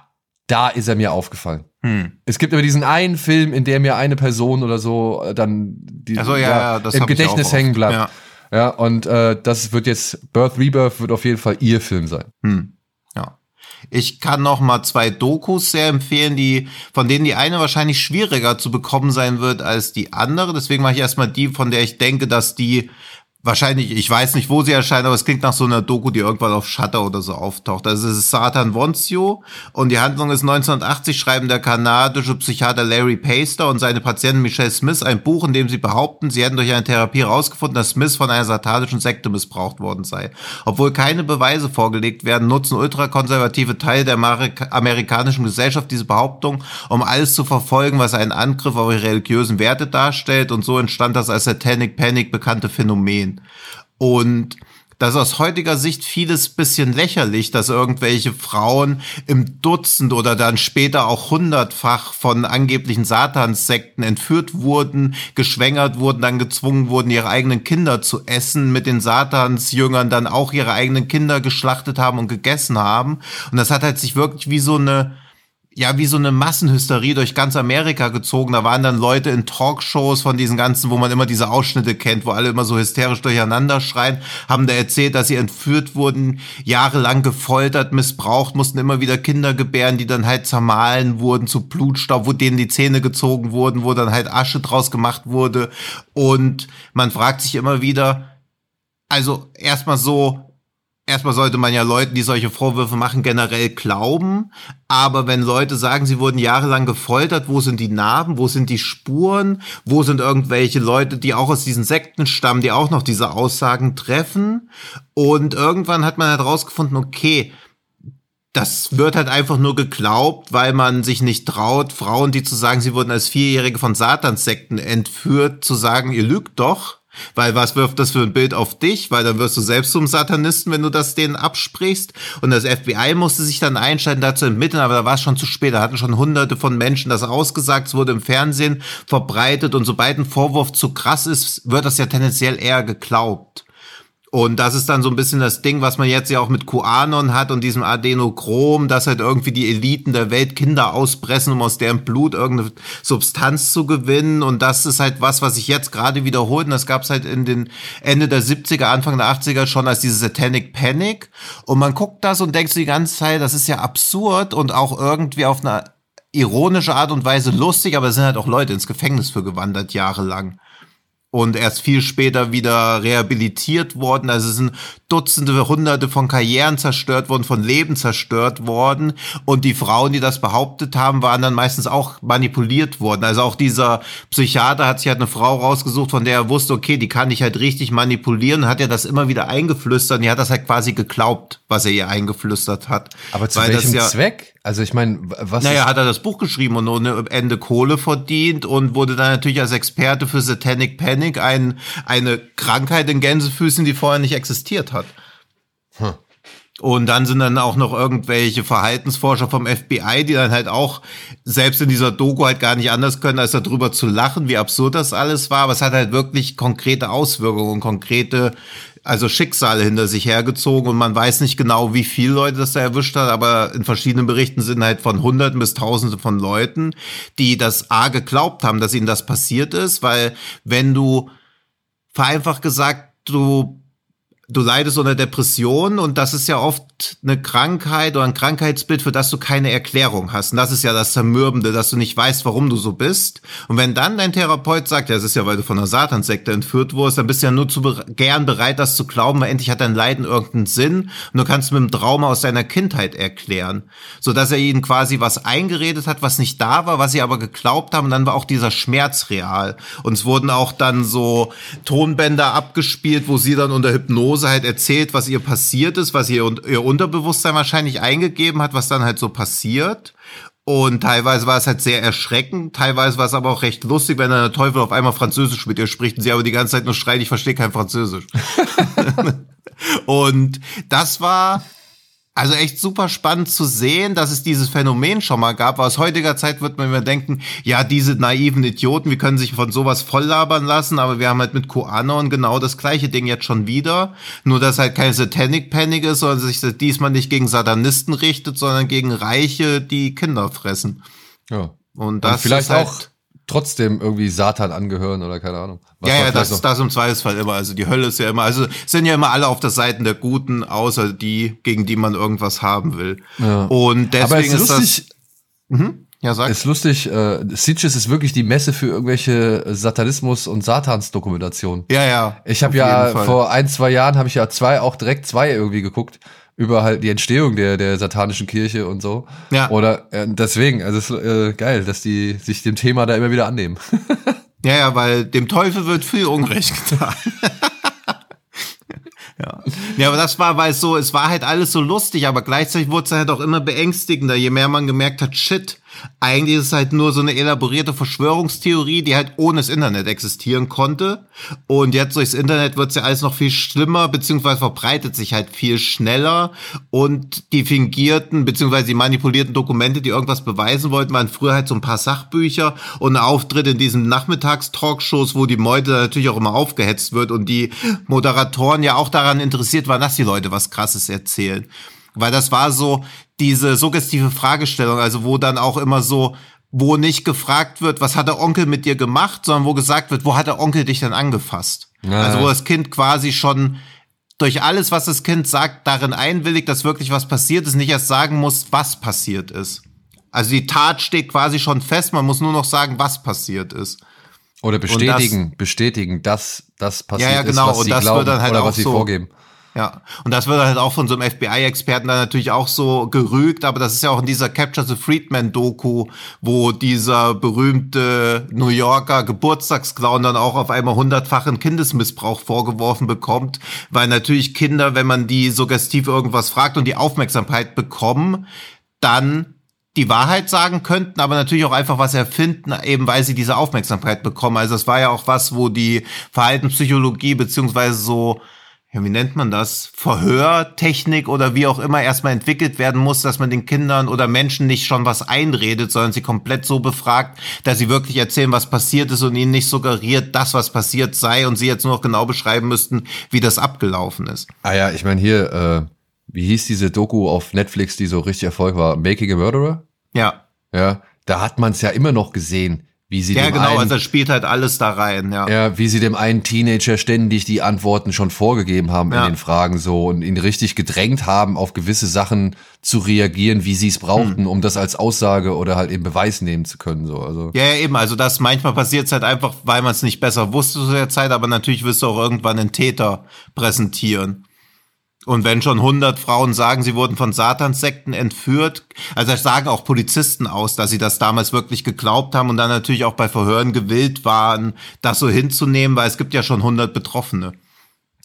da ist er mir aufgefallen. Hm. Es gibt aber diesen einen Film, in dem mir eine Person oder so äh, dann die, so, ja, ja, im Gedächtnis hängen bleibt. Ja. ja, und äh, das wird jetzt, Birth Rebirth wird auf jeden Fall ihr Film sein. Hm. Ja. Ich kann noch mal zwei Dokus sehr empfehlen, die, von denen die eine wahrscheinlich schwieriger zu bekommen sein wird als die andere. Deswegen mache ich erstmal die, von der ich denke, dass die Wahrscheinlich, ich weiß nicht, wo sie erscheint, aber es klingt nach so einer Doku, die irgendwann auf Shutter oder so auftaucht. Also es ist Satan wants you und die Handlung ist 1980 schreiben der kanadische Psychiater Larry Paster und seine Patientin Michelle Smith ein Buch, in dem sie behaupten, sie hätten durch eine Therapie herausgefunden, dass Smith von einer satanischen Sekte missbraucht worden sei. Obwohl keine Beweise vorgelegt werden, nutzen ultrakonservative Teile der amerikanischen Gesellschaft diese Behauptung, um alles zu verfolgen, was einen Angriff auf ihre religiösen Werte darstellt und so entstand das als Satanic Panic bekannte Phänomen. Und das ist aus heutiger Sicht vieles bisschen lächerlich, dass irgendwelche Frauen im Dutzend oder dann später auch hundertfach von angeblichen Satanssekten entführt wurden, geschwängert wurden, dann gezwungen wurden, ihre eigenen Kinder zu essen, mit den Satansjüngern dann auch ihre eigenen Kinder geschlachtet haben und gegessen haben. Und das hat halt sich wirklich wie so eine ja, wie so eine Massenhysterie durch ganz Amerika gezogen. Da waren dann Leute in Talkshows von diesen ganzen, wo man immer diese Ausschnitte kennt, wo alle immer so hysterisch durcheinander schreien, haben da erzählt, dass sie entführt wurden, jahrelang gefoltert, missbraucht, mussten immer wieder Kinder gebären, die dann halt zermahlen wurden zu Blutstaub, wo denen die Zähne gezogen wurden, wo dann halt Asche draus gemacht wurde. Und man fragt sich immer wieder, also erstmal so, erstmal sollte man ja Leuten, die solche Vorwürfe machen, generell glauben. Aber wenn Leute sagen, sie wurden jahrelang gefoltert, wo sind die Narben, wo sind die Spuren, wo sind irgendwelche Leute, die auch aus diesen Sekten stammen, die auch noch diese Aussagen treffen? Und irgendwann hat man halt rausgefunden, okay, das wird halt einfach nur geglaubt, weil man sich nicht traut, Frauen, die zu sagen, sie wurden als Vierjährige von Satanssekten entführt, zu sagen, ihr lügt doch weil was wirft das für ein Bild auf dich? Weil dann wirst du selbst zum Satanisten, wenn du das denen absprichst. Und das FBI musste sich dann einschalten, dazu entmitteln, aber da war es schon zu spät. Da hatten schon hunderte von Menschen das ausgesagt, es wurde im Fernsehen verbreitet und sobald ein Vorwurf zu krass ist, wird das ja tendenziell eher geglaubt. Und das ist dann so ein bisschen das Ding, was man jetzt ja auch mit QAnon hat und diesem Adenochrom, dass halt irgendwie die Eliten der Welt Kinder auspressen, um aus deren Blut irgendeine Substanz zu gewinnen. Und das ist halt was, was sich jetzt gerade wiederholt. Und das gab es halt in den Ende der 70er, Anfang der 80er schon als diese Satanic Panic. Und man guckt das und denkt sich die ganze Zeit, das ist ja absurd und auch irgendwie auf eine ironische Art und Weise lustig, aber es sind halt auch Leute ins Gefängnis für gewandert jahrelang und erst viel später wieder rehabilitiert worden. Also es sind Dutzende, Hunderte von Karrieren zerstört worden, von Leben zerstört worden. Und die Frauen, die das behauptet haben, waren dann meistens auch manipuliert worden. Also auch dieser Psychiater hat sich halt eine Frau rausgesucht, von der er wusste, okay, die kann ich halt richtig manipulieren, hat ja das immer wieder eingeflüstert und die hat das halt quasi geglaubt, was er ihr eingeflüstert hat. Aber zu Weil welchem ja, Zweck? Also ich meine, was? Naja, hat er das Buch geschrieben und ohne Ende Kohle verdient und wurde dann natürlich als Experte für Satanic Panic ein, eine Krankheit in Gänsefüßen, die vorher nicht existiert hat. Hm. Und dann sind dann auch noch irgendwelche Verhaltensforscher vom FBI, die dann halt auch selbst in dieser Doku halt gar nicht anders können, als darüber zu lachen, wie absurd das alles war. Aber es hat halt wirklich konkrete Auswirkungen, konkrete also Schicksale hinter sich hergezogen und man weiß nicht genau, wie viele Leute das da erwischt hat, aber in verschiedenen Berichten sind halt von Hunderten bis Tausende von Leuten, die das A geglaubt haben, dass ihnen das passiert ist, weil wenn du vereinfacht gesagt, du du leidest unter Depressionen und das ist ja oft eine Krankheit oder ein Krankheitsbild, für das du keine Erklärung hast. Und das ist ja das Zermürbende, dass du nicht weißt, warum du so bist. Und wenn dann dein Therapeut sagt, ja, das ist ja, weil du von einer Satanssekte entführt wurdest, dann bist du ja nur zu be gern bereit, das zu glauben, weil endlich hat dein Leiden irgendeinen Sinn und du kannst mit dem Trauma aus deiner Kindheit erklären. So dass er ihnen quasi was eingeredet hat, was nicht da war, was sie aber geglaubt haben. Und dann war auch dieser Schmerz real. Und es wurden auch dann so Tonbänder abgespielt, wo sie dann unter Hypnose Rose halt erzählt, was ihr passiert ist, was ihr, ihr Unterbewusstsein wahrscheinlich eingegeben hat, was dann halt so passiert. Und teilweise war es halt sehr erschreckend, teilweise war es aber auch recht lustig, wenn dann der Teufel auf einmal Französisch mit ihr spricht und sie aber die ganze Zeit nur schreit, ich verstehe kein Französisch. *laughs* und das war also echt super spannend zu sehen, dass es dieses Phänomen schon mal gab. Aus heutiger Zeit wird man immer denken, ja, diese naiven Idioten, wir können sich von sowas volllabern lassen, aber wir haben halt mit QAnon genau das gleiche Ding jetzt schon wieder. Nur, dass halt keine Satanic Panic ist, sondern sich diesmal nicht gegen Satanisten richtet, sondern gegen Reiche, die Kinder fressen. Ja. Und das Und vielleicht ist halt auch trotzdem irgendwie Satan angehören oder keine Ahnung. Was ja, ja, das ist das im Zweifelsfall immer. Also die Hölle ist ja immer, also sind ja immer alle auf der Seite der Guten, außer die, gegen die man irgendwas haben will. Ja. Und deswegen ist, lustig, das. Mhm. Ja, sag. Ist lustig, äh, Sitges ist wirklich die Messe für irgendwelche Satanismus- und Satansdokumentationen. Ja, ja. Ich habe ja vor ein, zwei Jahren habe ich ja zwei, auch direkt zwei irgendwie geguckt über halt die Entstehung der, der satanischen Kirche und so. Ja. Oder äh, deswegen, also es ist äh, geil, dass die sich dem Thema da immer wieder annehmen. *laughs* Ja, ja, weil dem Teufel wird viel Unrecht getan. *laughs* ja. ja, aber das war, weil es so, es war halt alles so lustig, aber gleichzeitig wurde es halt auch immer beängstigender, je mehr man gemerkt hat, shit, eigentlich ist es halt nur so eine elaborierte Verschwörungstheorie, die halt ohne das Internet existieren konnte. Und jetzt durchs Internet wird es ja alles noch viel schlimmer, beziehungsweise verbreitet sich halt viel schneller. Und die fingierten, beziehungsweise die manipulierten Dokumente, die irgendwas beweisen wollten, waren früher halt so ein paar Sachbücher und ein Auftritt in diesen Nachmittagstalkshows, wo die Meute natürlich auch immer aufgehetzt wird und die Moderatoren ja auch daran interessiert waren, dass die Leute was Krasses erzählen. Weil das war so diese suggestive Fragestellung, also wo dann auch immer so, wo nicht gefragt wird, was hat der Onkel mit dir gemacht, sondern wo gesagt wird, wo hat der Onkel dich denn angefasst? Ja. Also wo das Kind quasi schon durch alles, was das Kind sagt, darin einwilligt, dass wirklich was passiert ist, nicht erst sagen muss, was passiert ist. Also die Tat steht quasi schon fest, man muss nur noch sagen, was passiert ist. Oder bestätigen, bestätigen, dass das passiert Ja, ja, genau. ist, was Und sie das glauben wird dann halt oder auch was sie so- vorgeben. Ja, und das wird halt auch von so einem FBI-Experten dann natürlich auch so gerügt, aber das ist ja auch in dieser Capture the Freedman-Doku, wo dieser berühmte New Yorker Geburtstagsclown dann auch auf einmal hundertfachen Kindesmissbrauch vorgeworfen bekommt, weil natürlich Kinder, wenn man die suggestiv irgendwas fragt und die Aufmerksamkeit bekommen, dann die Wahrheit sagen könnten, aber natürlich auch einfach was erfinden, eben weil sie diese Aufmerksamkeit bekommen. Also das war ja auch was, wo die Verhaltenspsychologie beziehungsweise so ja, wie nennt man das? Verhörtechnik oder wie auch immer erstmal entwickelt werden muss, dass man den Kindern oder Menschen nicht schon was einredet, sondern sie komplett so befragt, dass sie wirklich erzählen, was passiert ist und ihnen nicht suggeriert, dass was passiert sei und sie jetzt nur noch genau beschreiben müssten, wie das abgelaufen ist. Ah ja, ich meine hier, äh, wie hieß diese Doku auf Netflix, die so richtig Erfolg war? Making a Murderer? Ja. Ja, da hat man es ja immer noch gesehen, wie sie Ja, dem genau, einen, also das spielt halt alles da rein, ja. ja, wie sie dem einen Teenager ständig die Antworten schon vorgegeben haben Ja. in den Fragen so und ihn richtig gedrängt haben, auf gewisse Sachen zu reagieren, wie sie es brauchten, um das als Aussage oder halt eben Beweis nehmen zu können. So, also Ja, ja, eben. Also das manchmal passiert es halt einfach, weil man es nicht besser wusste zu der Zeit, aber natürlich wirst du auch irgendwann einen Täter präsentieren. Und wenn schon 100 Frauen sagen, sie wurden von Satanssekten entführt, also das sagen auch Polizisten aus, dass sie das damals wirklich geglaubt haben und dann natürlich auch bei Verhören gewillt waren, das so hinzunehmen, weil es gibt ja schon 100 Betroffene.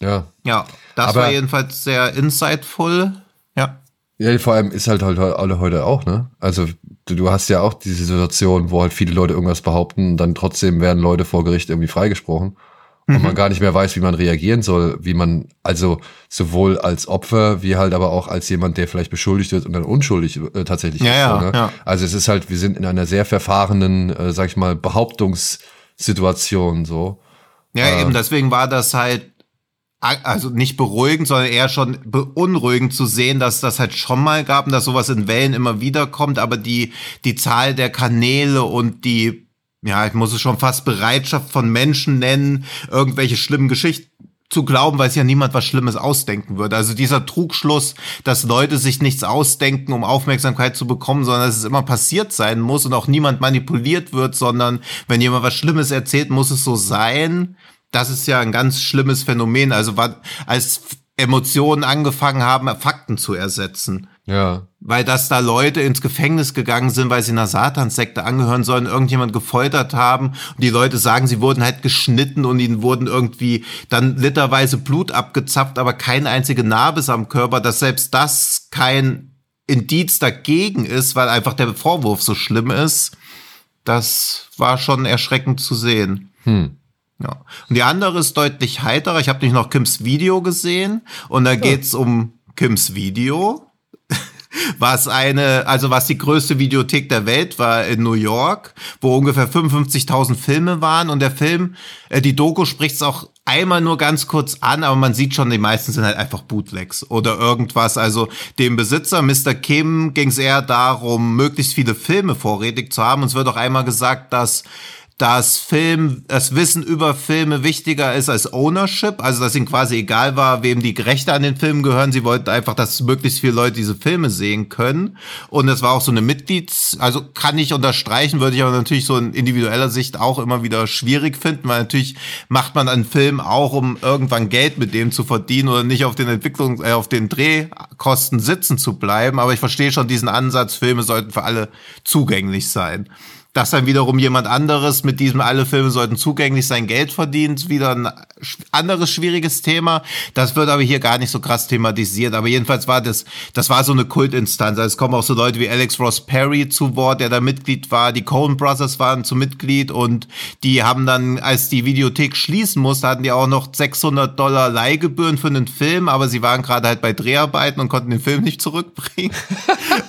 ja. Ja, das Aber- war jedenfalls sehr insightful. Ja. Ja, vor allem ist halt halt alle heute auch, ne? Also du, du hast ja auch diese Situation, wo halt viele Leute irgendwas behaupten, und dann trotzdem werden Leute vor Gericht irgendwie freigesprochen und man gar nicht mehr weiß, wie man reagieren soll, wie man also sowohl als Opfer wie halt aber auch als jemand, der vielleicht beschuldigt wird und dann unschuldig äh, tatsächlich Ja, ist. ja, so, ne? ja. Also es ist halt, wir sind in einer sehr verfahrenen, äh, sag ich mal, Behauptungssituation so. Ja, eben, deswegen war das halt, also nicht beruhigend, sondern eher schon beunruhigend zu sehen, dass das halt schon mal gab und dass sowas in Wellen immer wieder kommt, aber die, die Zahl der Kanäle und die, ja, ich muss es schon fast Bereitschaft von Menschen nennen, irgendwelche schlimmen Geschichten zu glauben, weil es ja niemand was Schlimmes ausdenken würde. Also dieser Trugschluss, dass Leute sich nichts ausdenken, um Aufmerksamkeit zu bekommen, sondern dass es immer passiert sein muss und auch niemand manipuliert wird, sondern wenn jemand was Schlimmes erzählt, muss es so sein. Das ist ja ein ganz schlimmes Phänomen. Also als Emotionen angefangen haben, Fakten zu ersetzen. Ja. Weil dass da Leute ins Gefängnis gegangen sind, weil sie einer Satanssekte angehören sollen, irgendjemand gefoltert haben und die Leute sagen, sie wurden halt geschnitten und ihnen wurden irgendwie dann literweise Blut abgezapft, aber keine einzige Narbe ist am Körper, dass selbst das kein Indiz dagegen ist, weil einfach der Vorwurf so schlimm ist, das war schon erschreckend zu sehen. Hm. Ja. Und die andere ist deutlich heiterer. Ich habe nicht noch Kims Video gesehen und da geht's um Kims Video, was eine, also was die größte Videothek der Welt war in New York, wo ungefähr 55.000 Filme waren und der Film, äh, die Doku spricht es auch einmal nur ganz kurz an, aber man sieht schon, die meisten sind halt einfach Bootlegs oder irgendwas. Also dem Besitzer, Mr. Kim, ging es eher darum, möglichst viele Filme vorrätig zu haben. Und es wird auch einmal gesagt, dass dass Film, das Wissen über Filme wichtiger ist als Ownership, also dass ihnen quasi egal war, wem die Rechte an den Filmen gehören. Sie wollten einfach, dass möglichst viele Leute diese Filme sehen können. Und es war auch so eine Mitglieds, also kann ich unterstreichen, würde ich aber natürlich so in individueller Sicht auch immer wieder schwierig finden, weil natürlich macht man einen Film auch, um irgendwann Geld mit dem zu verdienen oder nicht auf den Entwicklungs-, äh, auf den Drehkosten sitzen zu bleiben. Aber ich verstehe schon diesen Ansatz, Filme sollten für alle zugänglich sein dass dann wiederum jemand anderes mit diesem alle Filme sollten zugänglich sein Geld verdient, wieder ein anderes schwieriges Thema. Das wird aber hier gar nicht so krass thematisiert. Aber jedenfalls war das, das war so eine Kultinstanz. Also es kommen auch so Leute wie Alex Ross Perry zu Wort, der da Mitglied war. Die Coen Brothers waren zu Mitglied und die haben dann, als die Videothek schließen musste, hatten die auch noch 600 Dollar Leihgebühren für einen Film, aber sie waren gerade halt bei Dreharbeiten und konnten den Film nicht zurückbringen.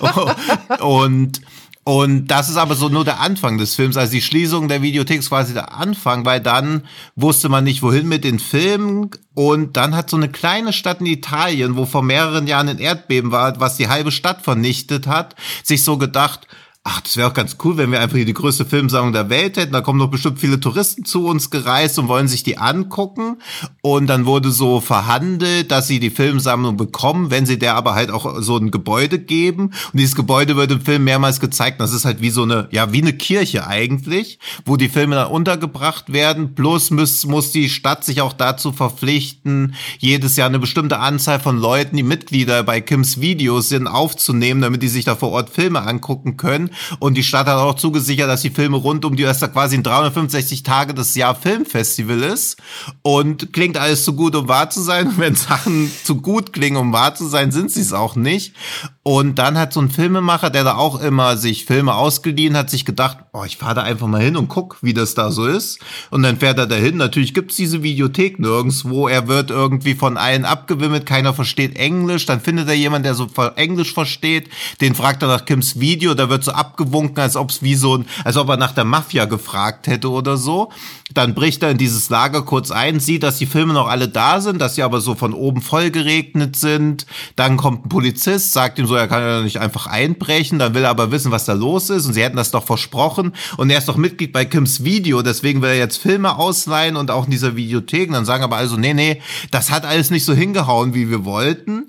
*laughs* *laughs* und und das ist aber so nur der Anfang des Films. Also die Schließung der Videothek ist quasi der Anfang, weil dann wusste man nicht, wohin mit den Filmen. Und dann hat so eine kleine Stadt in Italien, wo vor mehreren Jahren ein Erdbeben war, was die halbe Stadt vernichtet hat, sich so gedacht, ach, das wäre auch ganz cool, wenn wir einfach hier die größte Filmsammlung der Welt hätten. Da kommen doch bestimmt viele Touristen zu uns gereist und wollen sich die angucken. Und dann wurde so verhandelt, dass sie die Filmsammlung bekommen, wenn sie der aber halt auch so ein Gebäude geben. Und dieses Gebäude wird im Film mehrmals gezeigt. Das ist halt wie so eine, ja, wie eine Kirche eigentlich, wo die Filme dann untergebracht werden. Plus muss, muss die Stadt sich auch dazu verpflichten, jedes Jahr eine bestimmte Anzahl von Leuten, die Mitglieder bei Kims Videos sind, aufzunehmen, damit die sich da vor Ort Filme angucken können. Und die Stadt hat auch zugesichert, dass die Filme rund um die, da quasi ein 365 Tage das Jahr Filmfestival ist. Und klingt alles zu gut, um wahr zu sein. Wenn Sachen zu gut klingen, um wahr zu sein, sind sie es auch nicht. Und dann hat so ein Filmemacher, der da auch immer sich Filme ausgeliehen hat, sich gedacht, oh, ich fahre da einfach mal hin und guck, wie das da so ist. Und dann fährt er dahin. Natürlich gibt's diese Videothek nirgendwo. Er wird irgendwie von allen abgewimmelt, keiner versteht Englisch. Dann findet er jemanden, der so Englisch versteht. Den fragt er nach Kims Video, da wird so abgewunken, als ob's wie so ein, als ob er nach der Mafia gefragt hätte oder so. Dann bricht er in dieses Lager kurz ein, sieht, dass die Filme noch alle da sind, dass sie aber so von oben voll geregnet sind. Dann kommt ein Polizist, sagt ihm so, er kann ja nicht einfach einbrechen, dann will er aber wissen, was da los ist und sie hätten das doch versprochen und er ist doch Mitglied bei Kims Video, deswegen will er jetzt Filme ausleihen und auch in dieser Videothek und dann sagen aber also, nee, nee, das hat alles nicht so hingehauen, wie wir wollten.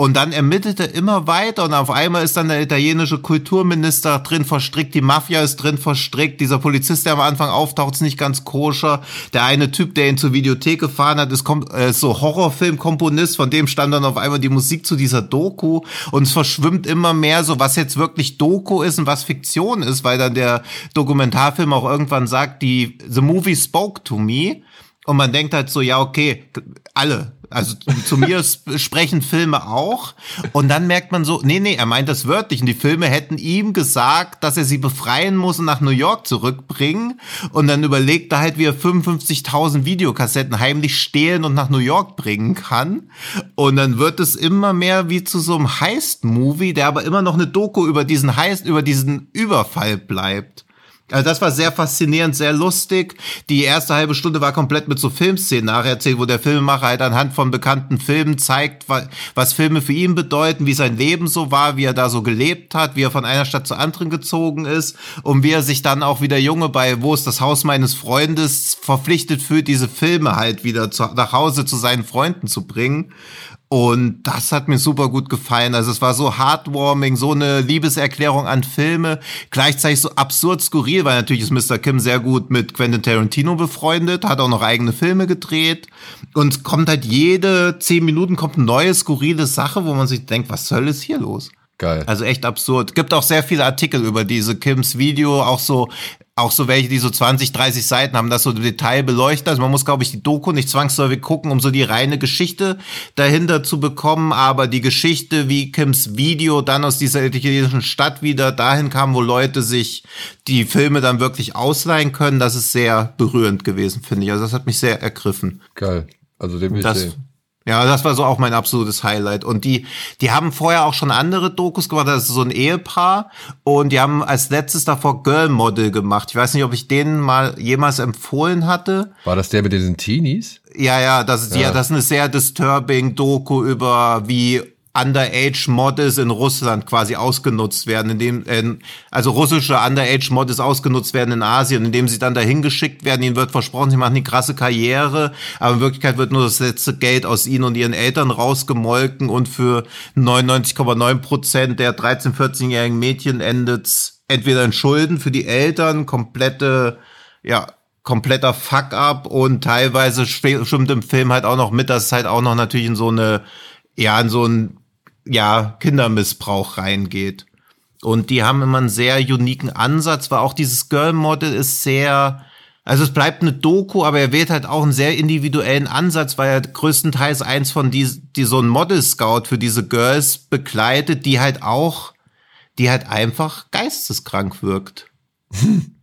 Und dann ermittelt er immer weiter und auf einmal ist dann der italienische Kulturminister drin verstrickt, die Mafia ist drin verstrickt, dieser Polizist, der am Anfang auftaucht, ist nicht ganz koscher. Der eine Typ, der ihn zur Videothek gefahren hat, ist, äh, so Horrorfilmkomponist, von dem stand dann auf einmal die Musik zu dieser Doku und es verschwimmt immer mehr so, was jetzt wirklich Doku ist und was Fiktion ist, weil dann der Dokumentarfilm auch irgendwann sagt, die The Movie spoke to me. Und man denkt halt so, ja, okay, alle, also zu mir sprechen Filme auch. Und dann merkt man so, nee, nee, er meint das wörtlich. Und die Filme hätten ihm gesagt, dass er sie befreien muss und nach New York zurückbringen. Und dann überlegt er halt, wie er 55.000 Videokassetten heimlich stehlen und nach New York bringen kann. Und dann wird es immer mehr wie zu so einem Heist-Movie, der aber immer noch eine Doku über diesen Heist, über diesen Überfall bleibt. Also das war sehr faszinierend, sehr lustig. Die erste halbe Stunde war komplett mit so Filmszenen nacherzählt, wo der Filmemacher halt anhand von bekannten Filmen zeigt, was Filme für ihn bedeuten, wie sein Leben so war, wie er da so gelebt hat, wie er von einer Stadt zur anderen gezogen ist und wie er sich dann auch wieder Junge bei Wo ist das Haus meines Freundes verpflichtet fühlt, diese Filme halt wieder zu, nach Hause zu seinen Freunden zu bringen. Und das hat mir super gut gefallen. Also es war so heartwarming, so eine Liebeserklärung an Filme, gleichzeitig so absurd skurril, weil natürlich ist Mr. Kim sehr gut mit Quentin Tarantino befreundet, hat auch noch eigene Filme gedreht und kommt halt jede zehn Minuten kommt eine neue skurrile Sache, wo man sich denkt, was soll ist hier los? Geil. Also echt absurd. Gibt auch sehr viele Artikel über diese Kims Video, auch so auch so welche, die so 20, 30 Seiten haben, das so im Detail beleuchtet. Also man muss, glaube ich, die Doku nicht zwangsläufig gucken, um so die reine Geschichte dahinter zu bekommen. Aber die Geschichte, wie Kims Video dann aus dieser italienischen Stadt wieder dahin kam, wo Leute sich die Filme dann wirklich ausleihen können, das ist sehr berührend gewesen, finde ich. Also das hat mich sehr ergriffen. Geil. Also den will ich das, sehen. Ja, das war so auch mein absolutes Highlight. Und die, die haben vorher auch schon andere Dokus gemacht. Das ist so ein Ehepaar. Und die haben als letztes davor Girl Model gemacht. Ich weiß nicht, ob ich denen mal jemals empfohlen hatte. War das der mit diesen Teenies? Ja, ja, das ist, ja. ja das ist eine sehr disturbing Doku über wie Underage-Models in Russland quasi ausgenutzt werden, indem, äh, also russische Underage-Models ausgenutzt werden in Asien, indem sie dann dahin geschickt werden. Ihnen wird versprochen, sie machen eine krasse Karriere, aber in Wirklichkeit wird nur das letzte Geld aus ihnen und ihren Eltern rausgemolken und für 99,9 Prozent der 13-, 14-jährigen Mädchen endet entweder in Schulden für die Eltern, komplette, ja, kompletter Fuck-up und teilweise stimmt im Film halt auch noch mit, dass es halt auch noch natürlich in so eine, ja, in so ein, ja, Kindermissbrauch reingeht. Und die haben immer einen sehr uniken Ansatz, weil auch dieses Girl-Model ist sehr, also es bleibt eine Doku, aber er wählt halt auch einen sehr individuellen Ansatz, weil er größtenteils eins von die, die so ein Model Scout für diese Girls begleitet, die halt auch, die halt einfach geisteskrank wirkt. *laughs*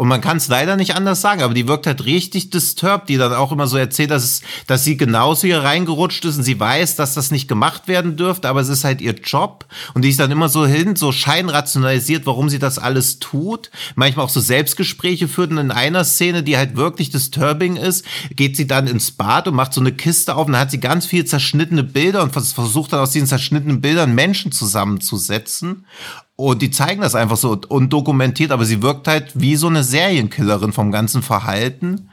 Und man kann es leider nicht anders sagen, aber die wirkt halt richtig disturbed, die dann auch immer so erzählt, dass, es, dass sie genauso hier reingerutscht ist und sie weiß, dass das nicht gemacht werden dürfte, aber es ist halt ihr Job und die ist dann immer so hin, so scheinrationalisiert, warum sie das alles tut. Manchmal auch so Selbstgespräche führt und in einer Szene, die halt wirklich disturbing ist, geht sie dann ins Bad und macht so eine Kiste auf und dann hat sie ganz viel zerschnittene Bilder und versucht dann aus diesen zerschnittenen Bildern Menschen zusammenzusetzen. Und die zeigen das einfach so undokumentiert, aber sie wirkt halt wie so eine Serienkillerin vom ganzen Verhalten.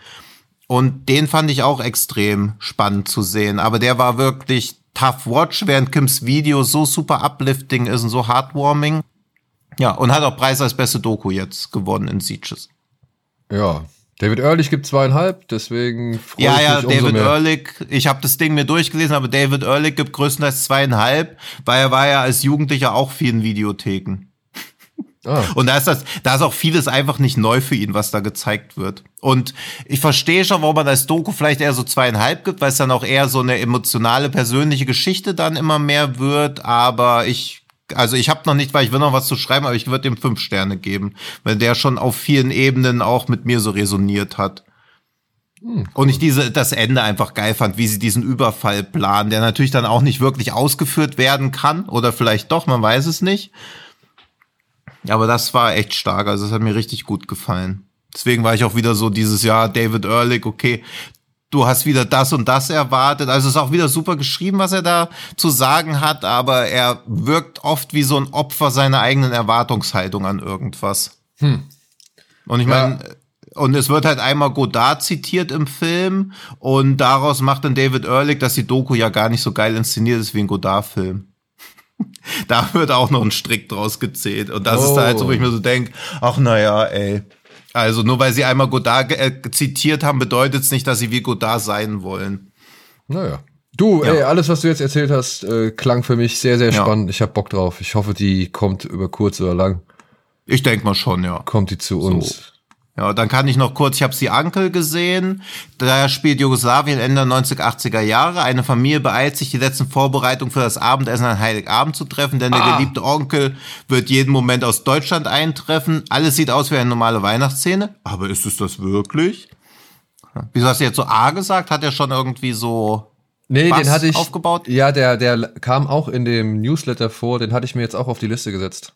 Und den fand ich auch extrem spannend zu sehen. Aber der war wirklich tough watch, während Kims Video so super uplifting ist und so heartwarming. Ja, und hat auch Preis als beste Doku jetzt gewonnen in Sieges. Ja, David Ehrlich gibt zweieinhalb, deswegen freue ja, ich ja, mich Ja, ja, David Ehrlich, ich habe das Ding mir durchgelesen, aber David Ehrlich gibt größtenteils zweieinhalb, weil er war ja als Jugendlicher auch viel in Videotheken. Ah. Und da ist das, da ist auch vieles einfach nicht neu für ihn, was da gezeigt wird. Und ich verstehe schon, warum man als Doku vielleicht eher so zweieinhalb gibt, weil es dann auch eher so eine emotionale, persönliche Geschichte dann immer mehr wird. Aber ich also ich habe noch nicht, weil ich will noch was zu schreiben, aber ich würde ihm fünf Sterne geben, weil der schon auf vielen Ebenen auch mit mir so resoniert hat. Hm, cool. Und ich diese das Ende einfach geil fand, wie sie diesen Überfall planen, der natürlich dann auch nicht wirklich ausgeführt werden kann oder vielleicht doch, man weiß es nicht. Aber das war echt stark, also es hat mir richtig gut gefallen. Deswegen war ich auch wieder so dieses Jahr David Ehrlich, okay, du hast wieder das und das erwartet. Also es ist auch wieder super geschrieben, was er da zu sagen hat, aber er wirkt oft wie so ein Opfer seiner eigenen Erwartungshaltung an irgendwas. Hm. Und ich meine, ja. und es wird halt einmal Godard zitiert im Film und daraus macht dann David Ehrlich, dass die Doku ja gar nicht so geil inszeniert ist wie ein Godard-Film. *laughs* da wird auch noch ein Strick draus gezählt. Und das oh. ist da halt so, wo ich mir so denke, ach naja, ey. Also nur weil sie einmal Godard äh, zitiert haben, bedeutet es nicht, dass sie wie Godard sein wollen. Naja. Du, ja. ey, alles, was du jetzt erzählt hast, äh, klang für mich sehr, sehr spannend. Ja. Ich hab Bock drauf. Ich hoffe, die kommt über kurz oder lang. Ich denk mal schon, ja. Kommt die zu uns. So. Ja, dann kann ich noch kurz, ich habe sie Ankel gesehen. Da spielt Jugoslawien Ende 1980er Jahre. Eine Familie beeilt sich, die letzten Vorbereitungen für das Abendessen an Heiligabend zu treffen, denn ah. der geliebte Onkel wird jeden Moment aus Deutschland eintreffen. Alles sieht aus wie eine normale Weihnachtsszene. Aber ist es das wirklich? Wieso hast du jetzt so A gesagt? Hat er schon irgendwie so Nee, den hatte ich aufgebaut? Ja, der der kam auch in dem Newsletter vor, den hatte ich mir jetzt auch auf die Liste gesetzt.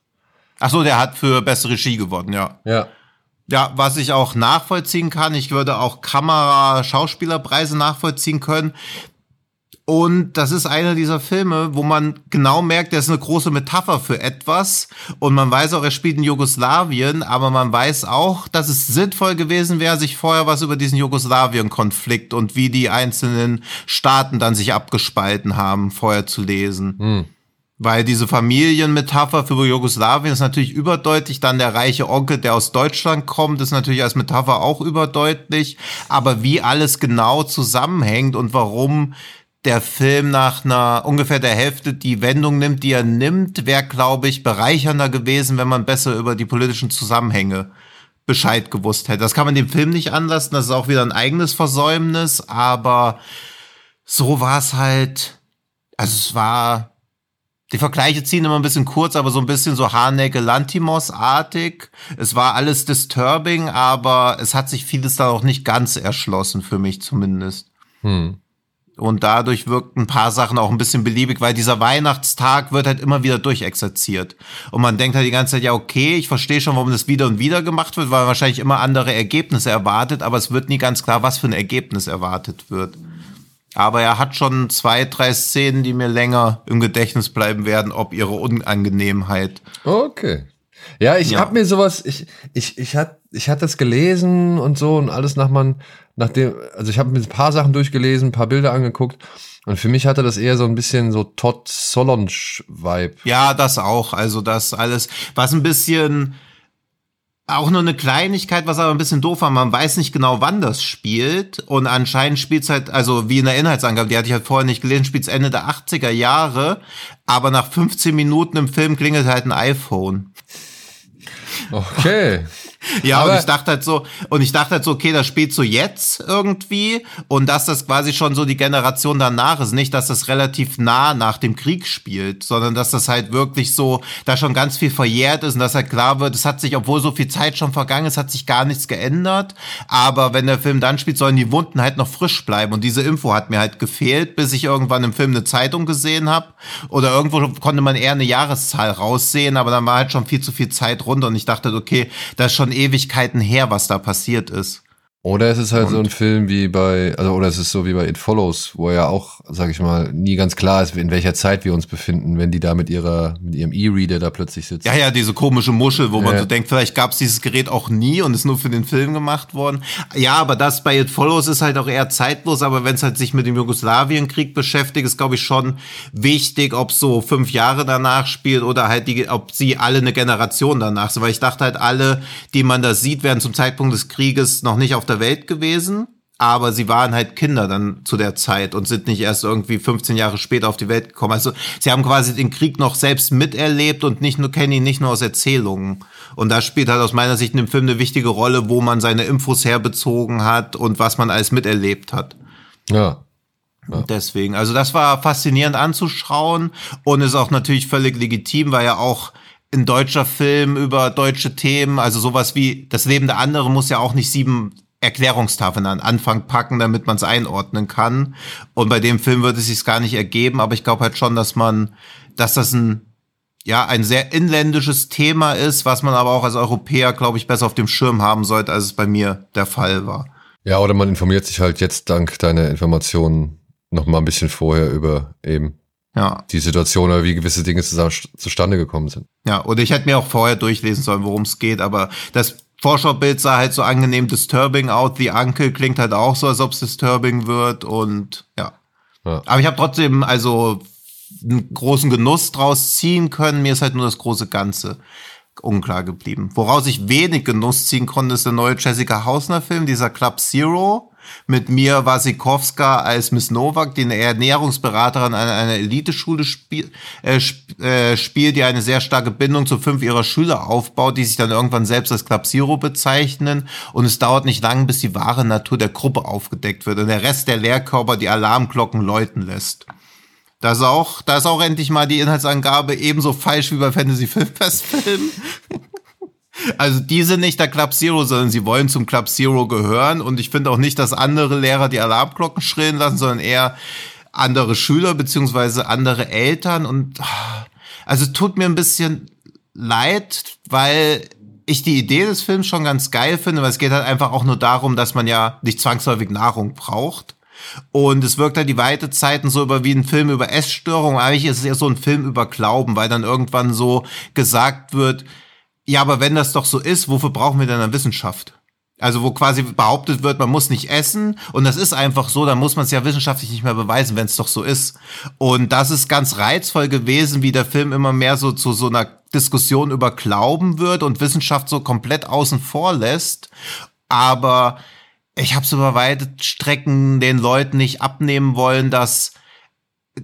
Ach so, der hat für beste Regie gewonnen, ja. Ja. Ja, was ich auch nachvollziehen kann, ich würde auch Kamera-Schauspielerpreise nachvollziehen können. Und das ist einer dieser Filme, wo man genau merkt, der ist eine große Metapher für etwas. Und man weiß auch, er spielt in Jugoslawien, aber man weiß auch, dass es sinnvoll gewesen wäre, sich vorher was über diesen Jugoslawien-Konflikt und wie die einzelnen Staaten dann sich abgespalten haben, vorher zu lesen. Hm. Weil diese Familienmetapher für Jugoslawien ist natürlich überdeutlich. Dann der reiche Onkel, der aus Deutschland kommt, ist natürlich als Metapher auch überdeutlich. Aber wie alles genau zusammenhängt und warum der Film nach einer ungefähr der Hälfte die Wendung nimmt, die er nimmt, wäre, glaube ich, bereichernder gewesen, wenn man besser über die politischen Zusammenhänge Bescheid gewusst hätte. Das kann man dem Film nicht anlassen. Das ist auch wieder ein eigenes Versäumnis. Aber so war es halt. Also es war die Vergleiche ziehen immer ein bisschen kurz, aber so ein bisschen so Haneke Lantimos-artig. Es war alles disturbing, aber es hat sich vieles da auch nicht ganz erschlossen, für mich zumindest. Hm. Und dadurch wirkt ein paar Sachen auch ein bisschen beliebig, weil dieser Weihnachtstag wird halt immer wieder durchexerziert. Und man denkt halt die ganze Zeit, ja, okay, ich verstehe schon, warum das wieder und wieder gemacht wird, weil man wahrscheinlich immer andere Ergebnisse erwartet, aber es wird nie ganz klar, was für ein Ergebnis erwartet wird. Aber er hat schon zwei, drei Szenen, die mir länger im Gedächtnis bleiben werden, ob ihre Unangenehmheit. Okay. Ja, ich ja. habe mir sowas, ich, ich, ich hatte ich hatte das gelesen und so und alles nach man, nachdem, also ich habe mir ein paar Sachen durchgelesen, ein paar Bilder angeguckt und für mich hatte das eher so ein bisschen so Todd Solonge-Vibe. Ja, das auch. Also das alles, was ein bisschen auch nur eine Kleinigkeit, was aber ein bisschen doof war. Man weiß nicht genau, wann das spielt. Und anscheinend spielt es halt, also wie in der Inhaltsangabe, die hatte ich halt vorher nicht gelesen, spielt es Ende der 80er Jahre. Aber nach 15 Minuten im Film klingelt halt ein iPhone. Okay. *laughs* Ja, Aber und ich dachte halt so, und ich dachte halt so, okay, das spielt so jetzt irgendwie und dass das quasi schon so die Generation danach ist. Nicht, dass das relativ nah nach dem Krieg spielt, sondern dass das halt wirklich so, da schon ganz viel verjährt ist und dass halt klar wird, es hat sich, obwohl so viel Zeit schon vergangen ist, hat sich gar nichts geändert. Aber wenn der Film dann spielt, sollen die Wunden halt noch frisch bleiben. Und diese Info hat mir halt gefehlt, bis ich irgendwann im Film eine Zeitung gesehen habe. Oder irgendwo konnte man eher eine Jahreszahl raussehen, aber dann war halt schon viel zu viel Zeit runter und ich dachte, okay, das ist schon Ewigkeiten her, was da passiert ist. Oder es ist halt und so ein Film wie bei, also oder es ist so wie bei It Follows, wo ja auch, sag ich mal, nie ganz klar ist, in welcher Zeit wir uns befinden, wenn die da mit ihrer, mit ihrem E-Reader da plötzlich sitzen. Ja, ja, diese komische Muschel, wo ja. man so denkt, vielleicht gab es dieses Gerät auch nie und ist nur für den Film gemacht worden. Ja, aber das bei It Follows ist halt auch eher zeitlos, aber wenn es halt sich mit dem Jugoslawienkrieg beschäftigt, ist, glaube ich, schon wichtig, ob so fünf Jahre danach spielt oder halt die, ob sie alle eine Generation danach sind. Weil ich dachte halt, alle, die man da sieht, werden zum Zeitpunkt des Krieges noch nicht auf der Welt gewesen, aber sie waren halt Kinder dann zu der Zeit und sind nicht erst irgendwie 15 Jahre später auf die Welt gekommen. Also sie haben quasi den Krieg noch selbst miterlebt und nicht nur kennen ihn nicht nur aus Erzählungen. Und da spielt halt aus meiner Sicht in dem Film eine wichtige Rolle, wo man seine Infos herbezogen hat und was man alles miterlebt hat. Ja. ja. Deswegen, also das war faszinierend anzuschauen und ist auch natürlich völlig legitim, weil ja auch ein deutscher Film über deutsche Themen, also sowas wie das Leben der anderen muss ja auch nicht sieben Erklärungstafeln an Anfang packen, damit man es einordnen kann. Und bei dem Film würde es sich gar nicht ergeben, aber ich glaube halt schon, dass man, dass das ein ja, ein sehr inländisches Thema ist, was man aber auch als Europäer, glaube ich, besser auf dem Schirm haben sollte, als es bei mir der Fall war. Ja, oder man informiert sich halt jetzt dank deiner Informationen noch mal ein bisschen vorher über eben ja. die Situation oder wie gewisse Dinge zusammen, zustande gekommen sind. Ja, oder ich hätte mir auch vorher durchlesen sollen, worum es geht, aber das Vorschaubild sah halt so angenehm disturbing out. The Uncle klingt halt auch so, als ob es disturbing wird und ja. ja. Aber ich habe trotzdem also einen großen Genuss draus ziehen können. Mir ist halt nur das große Ganze unklar geblieben. Woraus ich wenig Genuss ziehen konnte, ist der neue Jessica Hausner Film, dieser Club Zero mit mir Wasikowska als Miss Novak, die eine Ernährungsberaterin an einer Eliteschule spiel, äh, sp äh, spielt, die eine sehr starke Bindung zu fünf ihrer Schüler aufbaut, die sich dann irgendwann selbst als Zero bezeichnen. Und es dauert nicht lange, bis die wahre Natur der Gruppe aufgedeckt wird und der Rest der Lehrkörper die Alarmglocken läuten lässt. Da ist auch, da ist auch endlich mal die Inhaltsangabe ebenso falsch wie bei Fantasy Filmfestfilmen. *laughs* Also die sind nicht der Club Zero, sondern sie wollen zum Club Zero gehören. Und ich finde auch nicht, dass andere Lehrer die Alarmglocken schrillen lassen, sondern eher andere Schüler beziehungsweise andere Eltern. Und also tut mir ein bisschen leid, weil ich die Idee des Films schon ganz geil finde, weil es geht halt einfach auch nur darum, dass man ja nicht zwangsläufig Nahrung braucht. Und es wirkt halt die weite Zeiten so über wie ein Film über Essstörungen. Eigentlich ist es eher so ein Film über Glauben, weil dann irgendwann so gesagt wird, ja, aber wenn das doch so ist, wofür brauchen wir denn eine Wissenschaft? Also wo quasi behauptet wird, man muss nicht essen und das ist einfach so, dann muss man es ja wissenschaftlich nicht mehr beweisen, wenn es doch so ist. Und das ist ganz reizvoll gewesen, wie der Film immer mehr so zu so einer Diskussion über Glauben wird und Wissenschaft so komplett außen vor lässt. Aber ich habe es über weite Strecken den Leuten nicht abnehmen wollen, dass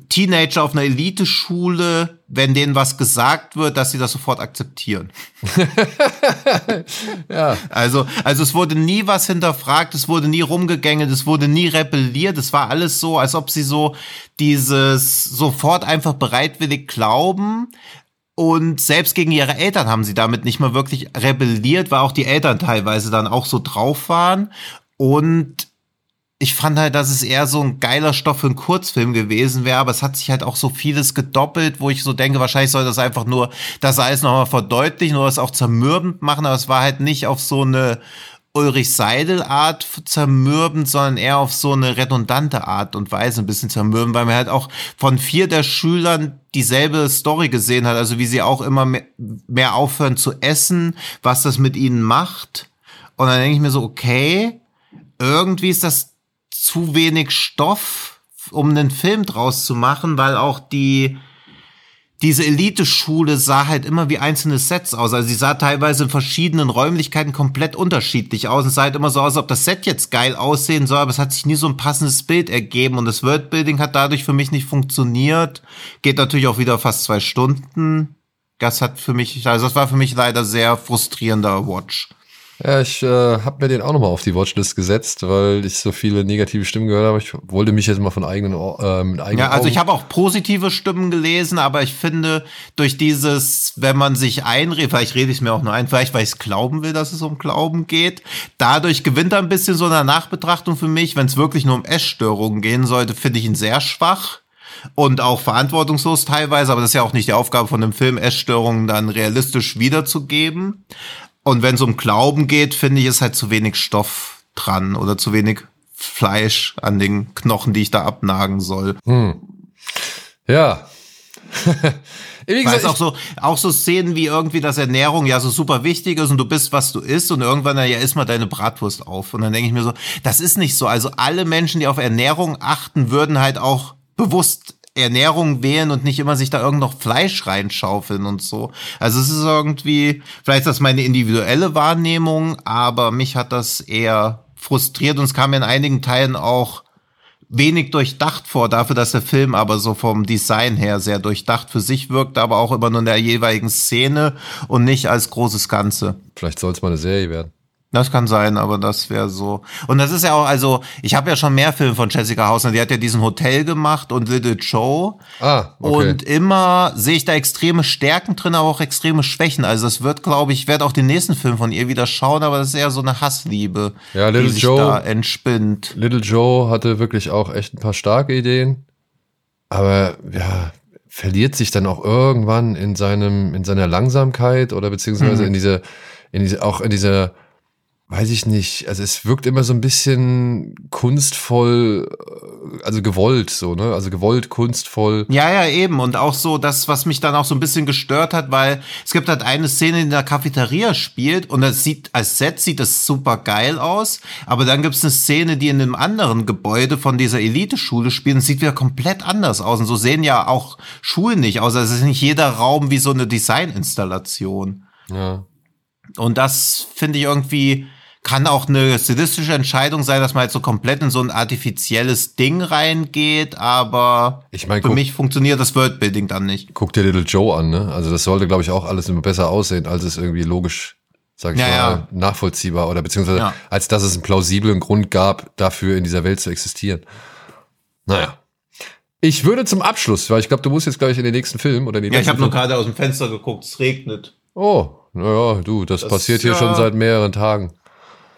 Teenager auf einer Eliteschule, wenn denen was gesagt wird, dass sie das sofort akzeptieren. *laughs* ja. Also, also es wurde nie was hinterfragt, es wurde nie rumgegängelt, es wurde nie rebelliert, es war alles so, als ob sie so dieses sofort einfach bereitwillig glauben. Und selbst gegen ihre Eltern haben sie damit nicht mal wirklich rebelliert, weil auch die Eltern teilweise dann auch so drauf waren. Und ich fand halt, dass es eher so ein geiler Stoff für einen Kurzfilm gewesen wäre, aber es hat sich halt auch so vieles gedoppelt, wo ich so denke, wahrscheinlich soll das einfach nur das alles nochmal verdeutlichen oder es auch zermürbend machen, aber es war halt nicht auf so eine Ulrich Seidel Art zermürbend, sondern eher auf so eine redundante Art und Weise ein bisschen zermürbend, weil man halt auch von vier der Schülern dieselbe Story gesehen hat, also wie sie auch immer mehr aufhören zu essen, was das mit ihnen macht. Und dann denke ich mir so, okay, irgendwie ist das zu wenig Stoff, um einen Film draus zu machen, weil auch die diese Elite-Schule sah halt immer wie einzelne Sets aus. Also sie sah teilweise in verschiedenen Räumlichkeiten komplett unterschiedlich aus. Es sah halt immer so aus, als ob das Set jetzt geil aussehen soll, aber es hat sich nie so ein passendes Bild ergeben und das Worldbuilding hat dadurch für mich nicht funktioniert. Geht natürlich auch wieder fast zwei Stunden. Das hat für mich, also das war für mich leider sehr frustrierender Watch. Ja, ich äh, habe mir den auch nochmal auf die Watchlist gesetzt, weil ich so viele negative Stimmen gehört habe. Ich wollte mich jetzt mal von eigenen, äh, mit eigenen Ja, also ich habe auch positive Stimmen gelesen, aber ich finde, durch dieses, wenn man sich einredet, vielleicht rede ich mir auch nur ein, vielleicht weil ich glauben will, dass es um Glauben geht, dadurch gewinnt er ein bisschen so eine Nachbetrachtung für mich. Wenn es wirklich nur um Essstörungen gehen sollte, finde ich ihn sehr schwach und auch verantwortungslos teilweise, aber das ist ja auch nicht die Aufgabe von einem Film, Essstörungen dann realistisch wiederzugeben. Und wenn es um Glauben geht, finde ich, ist halt zu wenig Stoff dran oder zu wenig Fleisch an den Knochen, die ich da abnagen soll. Hm. Ja. *laughs* wie gesagt, auch so, auch so Szenen wie irgendwie, dass Ernährung ja so super wichtig ist und du bist, was du isst und irgendwann, ja, isst mal deine Bratwurst auf. Und dann denke ich mir so, das ist nicht so. Also alle Menschen, die auf Ernährung achten, würden halt auch bewusst Ernährung wählen und nicht immer sich da irgend noch Fleisch reinschaufeln und so. Also es ist irgendwie, vielleicht ist das meine individuelle Wahrnehmung, aber mich hat das eher frustriert und es kam mir in einigen Teilen auch wenig durchdacht vor, dafür, dass der Film aber so vom Design her sehr durchdacht für sich wirkt, aber auch immer nur in der jeweiligen Szene und nicht als großes Ganze. Vielleicht soll es mal eine Serie werden. Das kann sein, aber das wäre so. Und das ist ja auch, also, ich habe ja schon mehr Filme von Jessica Hausner. Die hat ja diesen Hotel gemacht und Little Joe. Ah, okay. Und immer sehe ich da extreme Stärken drin, aber auch extreme Schwächen. Also das wird, glaube ich, ich werde auch den nächsten Film von ihr wieder schauen, aber das ist eher so eine Hassliebe, ja, Little die sich Joe, da entspinnt. Little Joe hatte wirklich auch echt ein paar starke Ideen. Aber ja, verliert sich dann auch irgendwann in seinem, in seiner Langsamkeit oder beziehungsweise Mhm. in diese, in diese, auch in dieser weiß ich nicht, also es wirkt immer so ein bisschen kunstvoll, äh, also gewollt so, ne? Also gewollt, kunstvoll. Ja, ja, eben. Und auch so das, was mich dann auch so ein bisschen gestört hat, weil es gibt halt eine Szene, die in der Cafeteria spielt und das sieht, als Set sieht das super geil aus. Aber dann gibt es eine Szene, die in einem anderen Gebäude von dieser Elite-Schule spielt und sieht wieder komplett anders aus. Und so sehen ja auch Schulen nicht aus. Also es ist nicht jeder Raum wie so eine Designinstallation. Ja. Und das finde ich irgendwie, kann auch eine stilistische Entscheidung sein, dass man halt so komplett in so ein artifizielles Ding reingeht, aber Ich mein, für guck- mich funktioniert das Worldbuilding dann nicht. Guck dir Little Joe an, ne? Also das sollte, glaube ich, auch alles immer besser aussehen, als es irgendwie logisch, sag ich Ja, mal, ja. nachvollziehbar oder beziehungsweise Ja. als dass es einen plausiblen Grund gab, dafür in dieser Welt zu existieren. Naja. Ich würde zum Abschluss, weil ich glaube, du musst jetzt gleich in den nächsten Film oder in den Ja, ich habe nur gerade aus dem Fenster geguckt, es regnet. Oh, naja, du, das, Das passiert hier schon seit mehreren Tagen.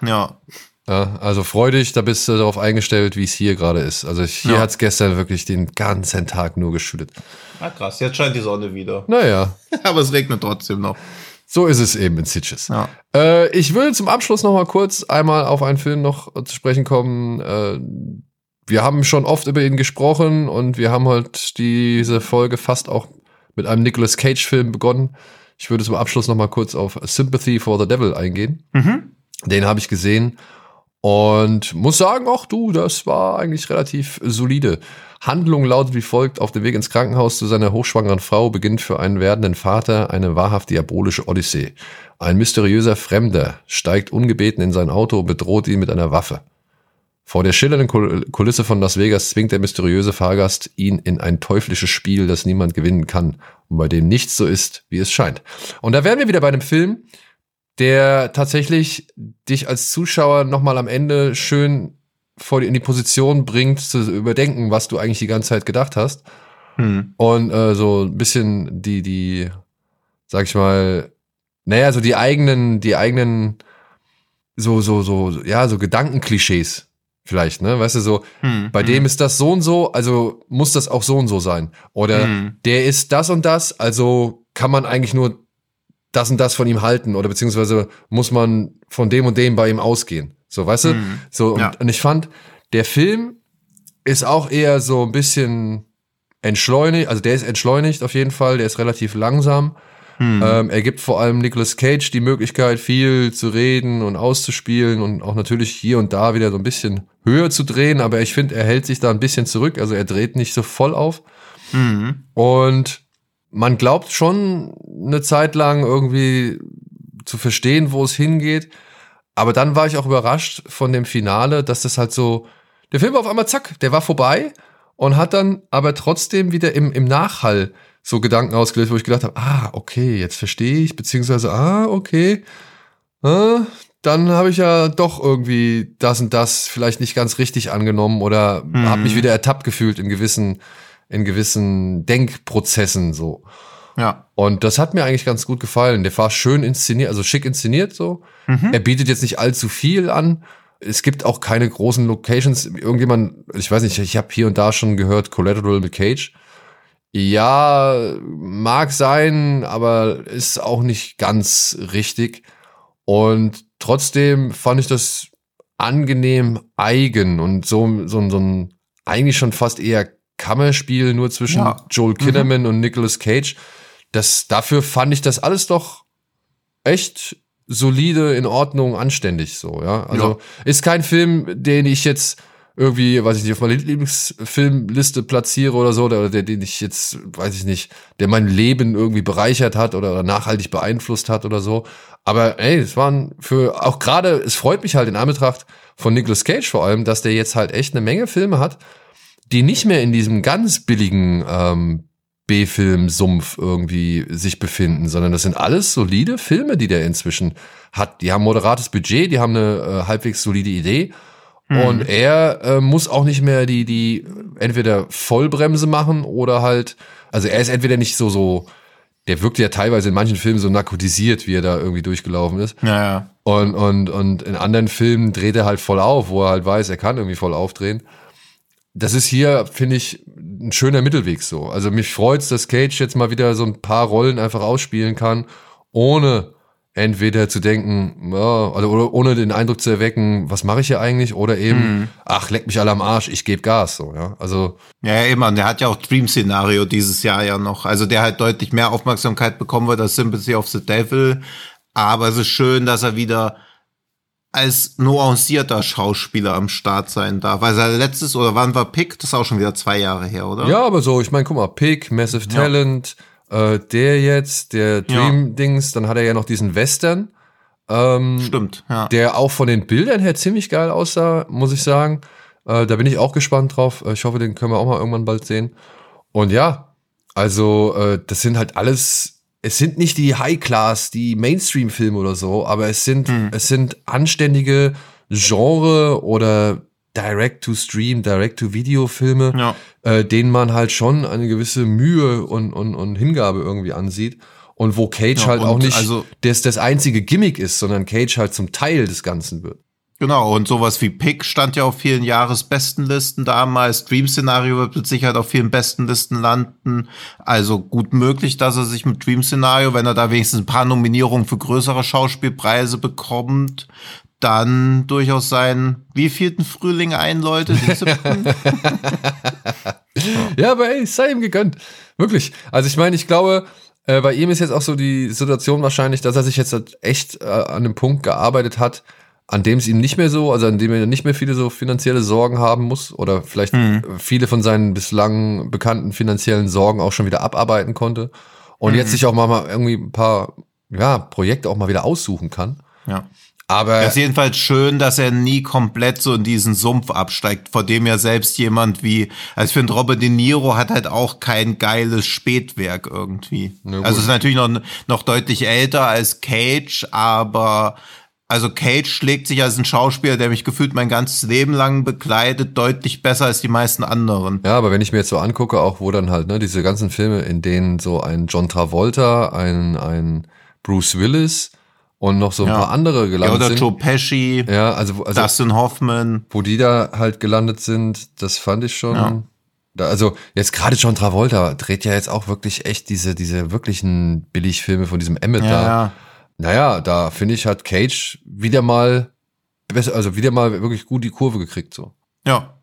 Ja. Ja, also freu dich, da bist du darauf eingestellt, wie es hier gerade ist. Also hier Ja. hat's gestern wirklich den ganzen Tag nur geschüttet. Ah, krass, jetzt scheint die Sonne wieder. Naja, *laughs* Aber es regnet trotzdem noch. so ist es eben in Sitges. Ja. Äh, ich will zum Abschluss noch mal kurz einmal auf einen Film noch zu sprechen kommen. Äh, wir haben schon oft über ihn gesprochen und wir haben halt diese Folge fast auch mit einem Nicolas Cage Film begonnen. Ich würde zum Abschluss noch mal kurz auf Sympathy for the Devil eingehen. Mhm. Den habe ich gesehen und muss sagen, ach du, das war eigentlich relativ solide. Handlung lautet wie folgt, auf dem Weg ins Krankenhaus zu seiner hochschwangeren Frau beginnt für einen werdenden Vater eine wahrhaft diabolische Odyssee. Ein mysteriöser Fremder steigt ungebeten in sein Auto und bedroht ihn mit einer Waffe. Vor der schillernden Kul- Kulisse von Las Vegas zwingt der mysteriöse Fahrgast ihn in ein teuflisches Spiel, das niemand gewinnen kann und bei dem nichts so ist, wie es scheint. Und da wären wir wieder bei einem Film, der tatsächlich dich als Zuschauer nochmal am Ende schön vor die, in die Position bringt, zu überdenken, was du eigentlich die ganze Zeit gedacht hast. Hm. Und äh, so ein bisschen die, die, sag ich mal, naja, so die eigenen, die eigenen, so, so, so, ja, so Gedankenklischees vielleicht, ne? Weißt du, so, Hm. bei dem ist das so und so, also muss das auch so und so sein. Oder Hm. der ist das und das, also kann man eigentlich nur das und das von ihm halten oder beziehungsweise muss man von dem und dem bei ihm ausgehen. So, weißt du? Mhm. So, und, Ja. und ich fand, der Film ist auch eher so ein bisschen entschleunigt, also der ist entschleunigt auf jeden Fall, der ist relativ langsam. Mhm. Ähm, er gibt vor allem Nicolas Cage die Möglichkeit, viel zu reden und auszuspielen und auch natürlich hier und da wieder so ein bisschen höher zu drehen, aber ich finde, er hält sich da ein bisschen zurück, also er dreht nicht so voll auf. Mhm. Und man glaubt schon eine Zeit lang irgendwie zu verstehen, wo es hingeht. Aber dann war ich auch überrascht von dem Finale, dass das halt so, der Film war auf einmal zack, der war vorbei und hat dann aber trotzdem wieder im, im Nachhall so Gedanken ausgelöst, wo ich gedacht habe, ah, okay, jetzt verstehe ich, beziehungsweise, ah, okay, ah, dann habe ich ja doch irgendwie das und das vielleicht nicht ganz richtig angenommen oder Mhm. habe mich wieder ertappt gefühlt in gewissen, in gewissen Denkprozessen so. Ja. Und das hat mir eigentlich ganz gut gefallen. Der war schön inszeniert, also schick inszeniert so. Mhm. Er bietet jetzt nicht allzu viel an. Es gibt auch keine großen Locations. Irgendjemand, ich weiß nicht, ich habe hier und da schon gehört, Collateral mit Cage. Ja, mag sein, aber ist auch nicht ganz richtig. Und trotzdem fand ich das angenehm eigen und so, so, so ein eigentlich schon fast eher Kammerspiel nur zwischen Ja. Joel Kinnaman und Nicolas Cage. Das, dafür fand ich das alles doch echt solide, in Ordnung, anständig so, ja. Also ist kein Film, den ich jetzt irgendwie, weiß ich nicht, auf meiner Lieblingsfilmliste platziere oder so, oder der, den ich jetzt, weiß ich nicht, der mein Leben irgendwie bereichert hat oder nachhaltig beeinflusst hat oder so. Aber ey, es waren für, auch gerade, es freut mich halt in Anbetracht von Nicolas Cage vor allem, dass der jetzt halt echt eine Menge Filme hat, die nicht mehr in diesem ganz billigen ähm, B-Film-Sumpf irgendwie sich befinden, sondern das sind alles solide Filme, die der inzwischen hat. Die haben moderates Budget, die haben eine äh, halbwegs solide Idee. Und er äh, muss auch nicht mehr die, die entweder Vollbremse machen oder halt, also er ist entweder nicht so, so, der wirkt ja teilweise in manchen Filmen so narkotisiert, wie er da irgendwie durchgelaufen ist. Ja, ja. Und, und, und in anderen Filmen dreht er halt voll auf, wo er halt weiß, er kann irgendwie voll aufdrehen. Das ist hier, finde ich, ein schöner Mittelweg so. Also mich freut's, dass Cage jetzt mal wieder so ein paar Rollen einfach ausspielen kann, ohne entweder zu denken, ja, also, oder ohne den Eindruck zu erwecken, was mache ich hier eigentlich, oder eben, ach, leck mich alle am Arsch, ich gebe Gas, so, ja. Also, Ja, immer. Und der hat ja auch Dream-Szenario dieses Jahr ja noch. Also der halt deutlich mehr Aufmerksamkeit bekommen wird als Sympathy of the Devil. Aber es ist schön, dass er wieder als nuancierter Schauspieler am Start sein darf. Also letztes, oder wann war Pick? Das ist auch schon wieder zwei Jahre her, oder? ja, aber so, ich meine, guck mal, Pick, Massive Ja. Talent, äh, der jetzt, der Dream-Dings, dann hat er ja noch diesen Western, ähm, Stimmt, ja. der auch von den Bildern her ziemlich geil aussah, muss ich sagen. Äh, da bin ich auch gespannt drauf. Äh, Ich hoffe, den können wir auch mal irgendwann bald sehen. Und ja, also äh, das sind halt alles, es sind nicht die High-Class, die Mainstream-Filme oder so, aber es sind, es sind anständige Genre oder Direct-to-Stream, Direct-to-Video-Filme, Ja. äh, denen man halt schon eine gewisse Mühe und, und, und Hingabe irgendwie ansieht. Und wo Cage Ja, halt auch nicht also- das, das einzige Gimmick ist, sondern Cage halt zum Teil des Ganzen wird. Genau, und sowas wie Pick stand ja auf vielen Jahresbestenlisten damals. Dream-Szenario wird mit Sicherheit auf vielen Bestenlisten landen. Also gut möglich, dass er sich mit Dream-Szenario, wenn er da wenigstens ein paar Nominierungen für größere Schauspielpreise bekommt, dann durchaus seinen wievielten Frühling einläutet? *laughs* Ja, aber ey, sei ihm gegönnt. Wirklich. Also ich meine, ich glaube, äh, bei ihm ist jetzt auch so die Situation wahrscheinlich, dass er sich jetzt halt echt äh, an einem Punkt gearbeitet hat, an dem es ihm nicht mehr so, also an dem er nicht mehr viele so finanzielle Sorgen haben muss oder vielleicht äh, viele von seinen bislang bekannten finanziellen Sorgen auch schon wieder abarbeiten konnte und jetzt sich auch mal, irgendwie ein paar ja, Projekte auch mal wieder aussuchen kann. ja. Aber Es ist jedenfalls schön, dass er nie komplett so in diesen Sumpf absteigt, vor dem ja selbst jemand wie, also ich finde, Robert De Niro hat halt auch kein geiles Spätwerk irgendwie. Also ist natürlich noch, noch deutlich älter als Cage, aber also Cage schlägt sich als ein Schauspieler, der mich gefühlt mein ganzes Leben lang begleitet, deutlich besser als die meisten anderen. Ja, aber wenn ich mir jetzt so angucke, auch wo dann halt, ne, diese ganzen Filme, in denen so ein John Travolta, ein, ein Bruce Willis und noch so ein Ja. paar andere Ja, gelandet oder sind. Joe Pesci, Ja, also, also Dustin Hoffman. wo die da halt gelandet sind, das fand ich schon, Ja. Also jetzt gerade John Travolta dreht ja jetzt auch wirklich echt diese, diese wirklichen Billigfilme von diesem Emmett Ja, da. ja. Naja, da finde ich, hat Cage wieder mal besser, also wieder mal wirklich gut die Kurve gekriegt, so. Ja.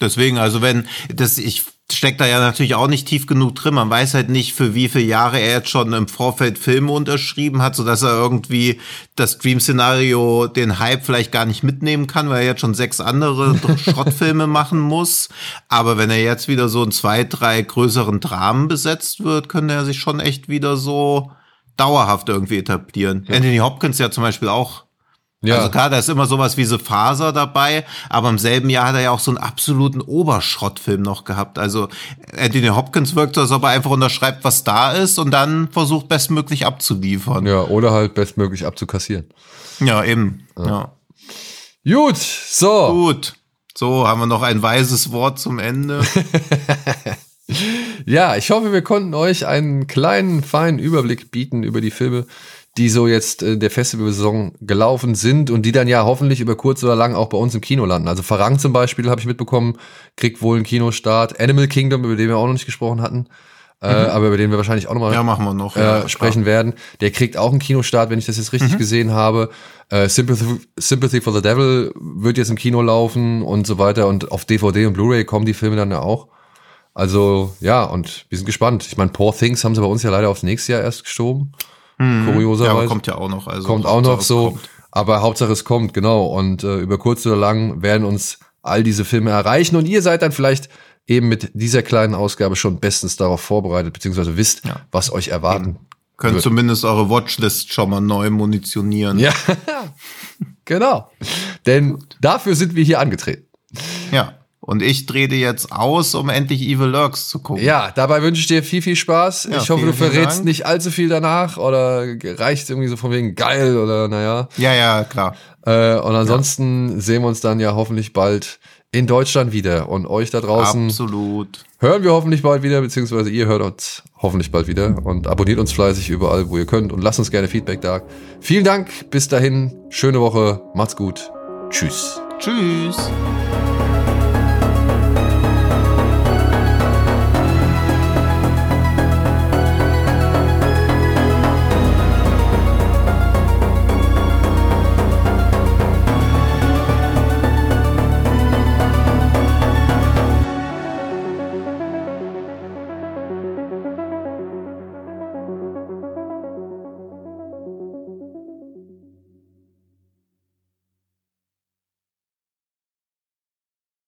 Deswegen, also wenn, das, ich steckt da ja natürlich auch nicht tief genug drin. Man weiß halt nicht, für wie viele Jahre er jetzt schon im Vorfeld Filme unterschrieben hat, sodass er irgendwie das Dream-Szenario, den Hype vielleicht gar nicht mitnehmen kann, weil er jetzt schon sechs andere *laughs* Schrottfilme machen muss. Aber wenn er jetzt wieder so in zwei, drei größeren Dramen besetzt wird, könnte er sich schon echt wieder so dauerhaft irgendwie etablieren. Anthony Hopkins ja zum Beispiel auch Ja, also klar, da ist immer sowas wie The Faser dabei, aber im selben Jahr hat er ja auch so einen absoluten Oberschrottfilm noch gehabt. Also Anthony Hopkins wirkt so, als ob er einfach unterschreibt, was da ist und dann versucht bestmöglich abzuliefern. Ja, ja, oder halt bestmöglich abzukassieren. eben. Ja. Gut, so. Gut. So, haben wir noch ein weises Wort zum Ende. *laughs* Ja, ich hoffe, wir konnten euch einen kleinen, feinen Überblick bieten über die Filme, die so jetzt in der Festivalsaison gelaufen sind und die dann ja hoffentlich über kurz oder lang auch bei uns im Kino landen. Also Farang zum Beispiel, habe ich mitbekommen, kriegt wohl einen Kinostart. Animal Kingdom, über den wir auch noch nicht gesprochen hatten, äh, aber über den wir wahrscheinlich auch noch mal Mhm. Ja, machen wir noch. äh, ja, sprechen werden. Der kriegt auch einen Kinostart, wenn ich das jetzt richtig Mhm. gesehen habe. Äh, Sympathy, Sympathy for the Devil wird jetzt im Kino laufen und so weiter. Und auf DVD und Blu-ray kommen die Filme dann ja auch. Also ja, und wir sind gespannt. Ich meine, Poor Things haben sie bei uns ja leider aufs nächste Jahr erst geschoben. Mhm. Ja, Kurioserweise. aber kommt ja auch noch. Also kommt auch noch so. kommt. Aber Hauptsache es kommt, genau. Und äh, über kurz oder lang werden uns all diese Filme erreichen. Und ihr seid dann vielleicht eben mit dieser kleinen Ausgabe schon bestens darauf vorbereitet, beziehungsweise wisst, Ja. was euch erwarten. Könnt wird. zumindest eure Watchlist schon mal neu munitionieren. Ja, *laughs* genau. Denn dafür sind wir hier angetreten. ja. Und ich drehe dir jetzt aus, um endlich Evil Lurks zu gucken. Ja, dabei wünsche ich dir viel, viel Spaß. Ja, ich hoffe, vielen, du verrätst nicht allzu viel danach oder reicht irgendwie so von wegen geil oder naja. ja, ja klar. Äh, und ansonsten sehen wir uns dann ja hoffentlich bald in Deutschland wieder. Und euch da draußen Absolut. hören wir hoffentlich bald wieder, beziehungsweise ihr hört uns hoffentlich bald wieder und abonniert uns fleißig überall, wo ihr könnt und lasst uns gerne Feedback da. Vielen Dank, bis dahin, schöne Woche, macht's gut, tschüss. Tschüss.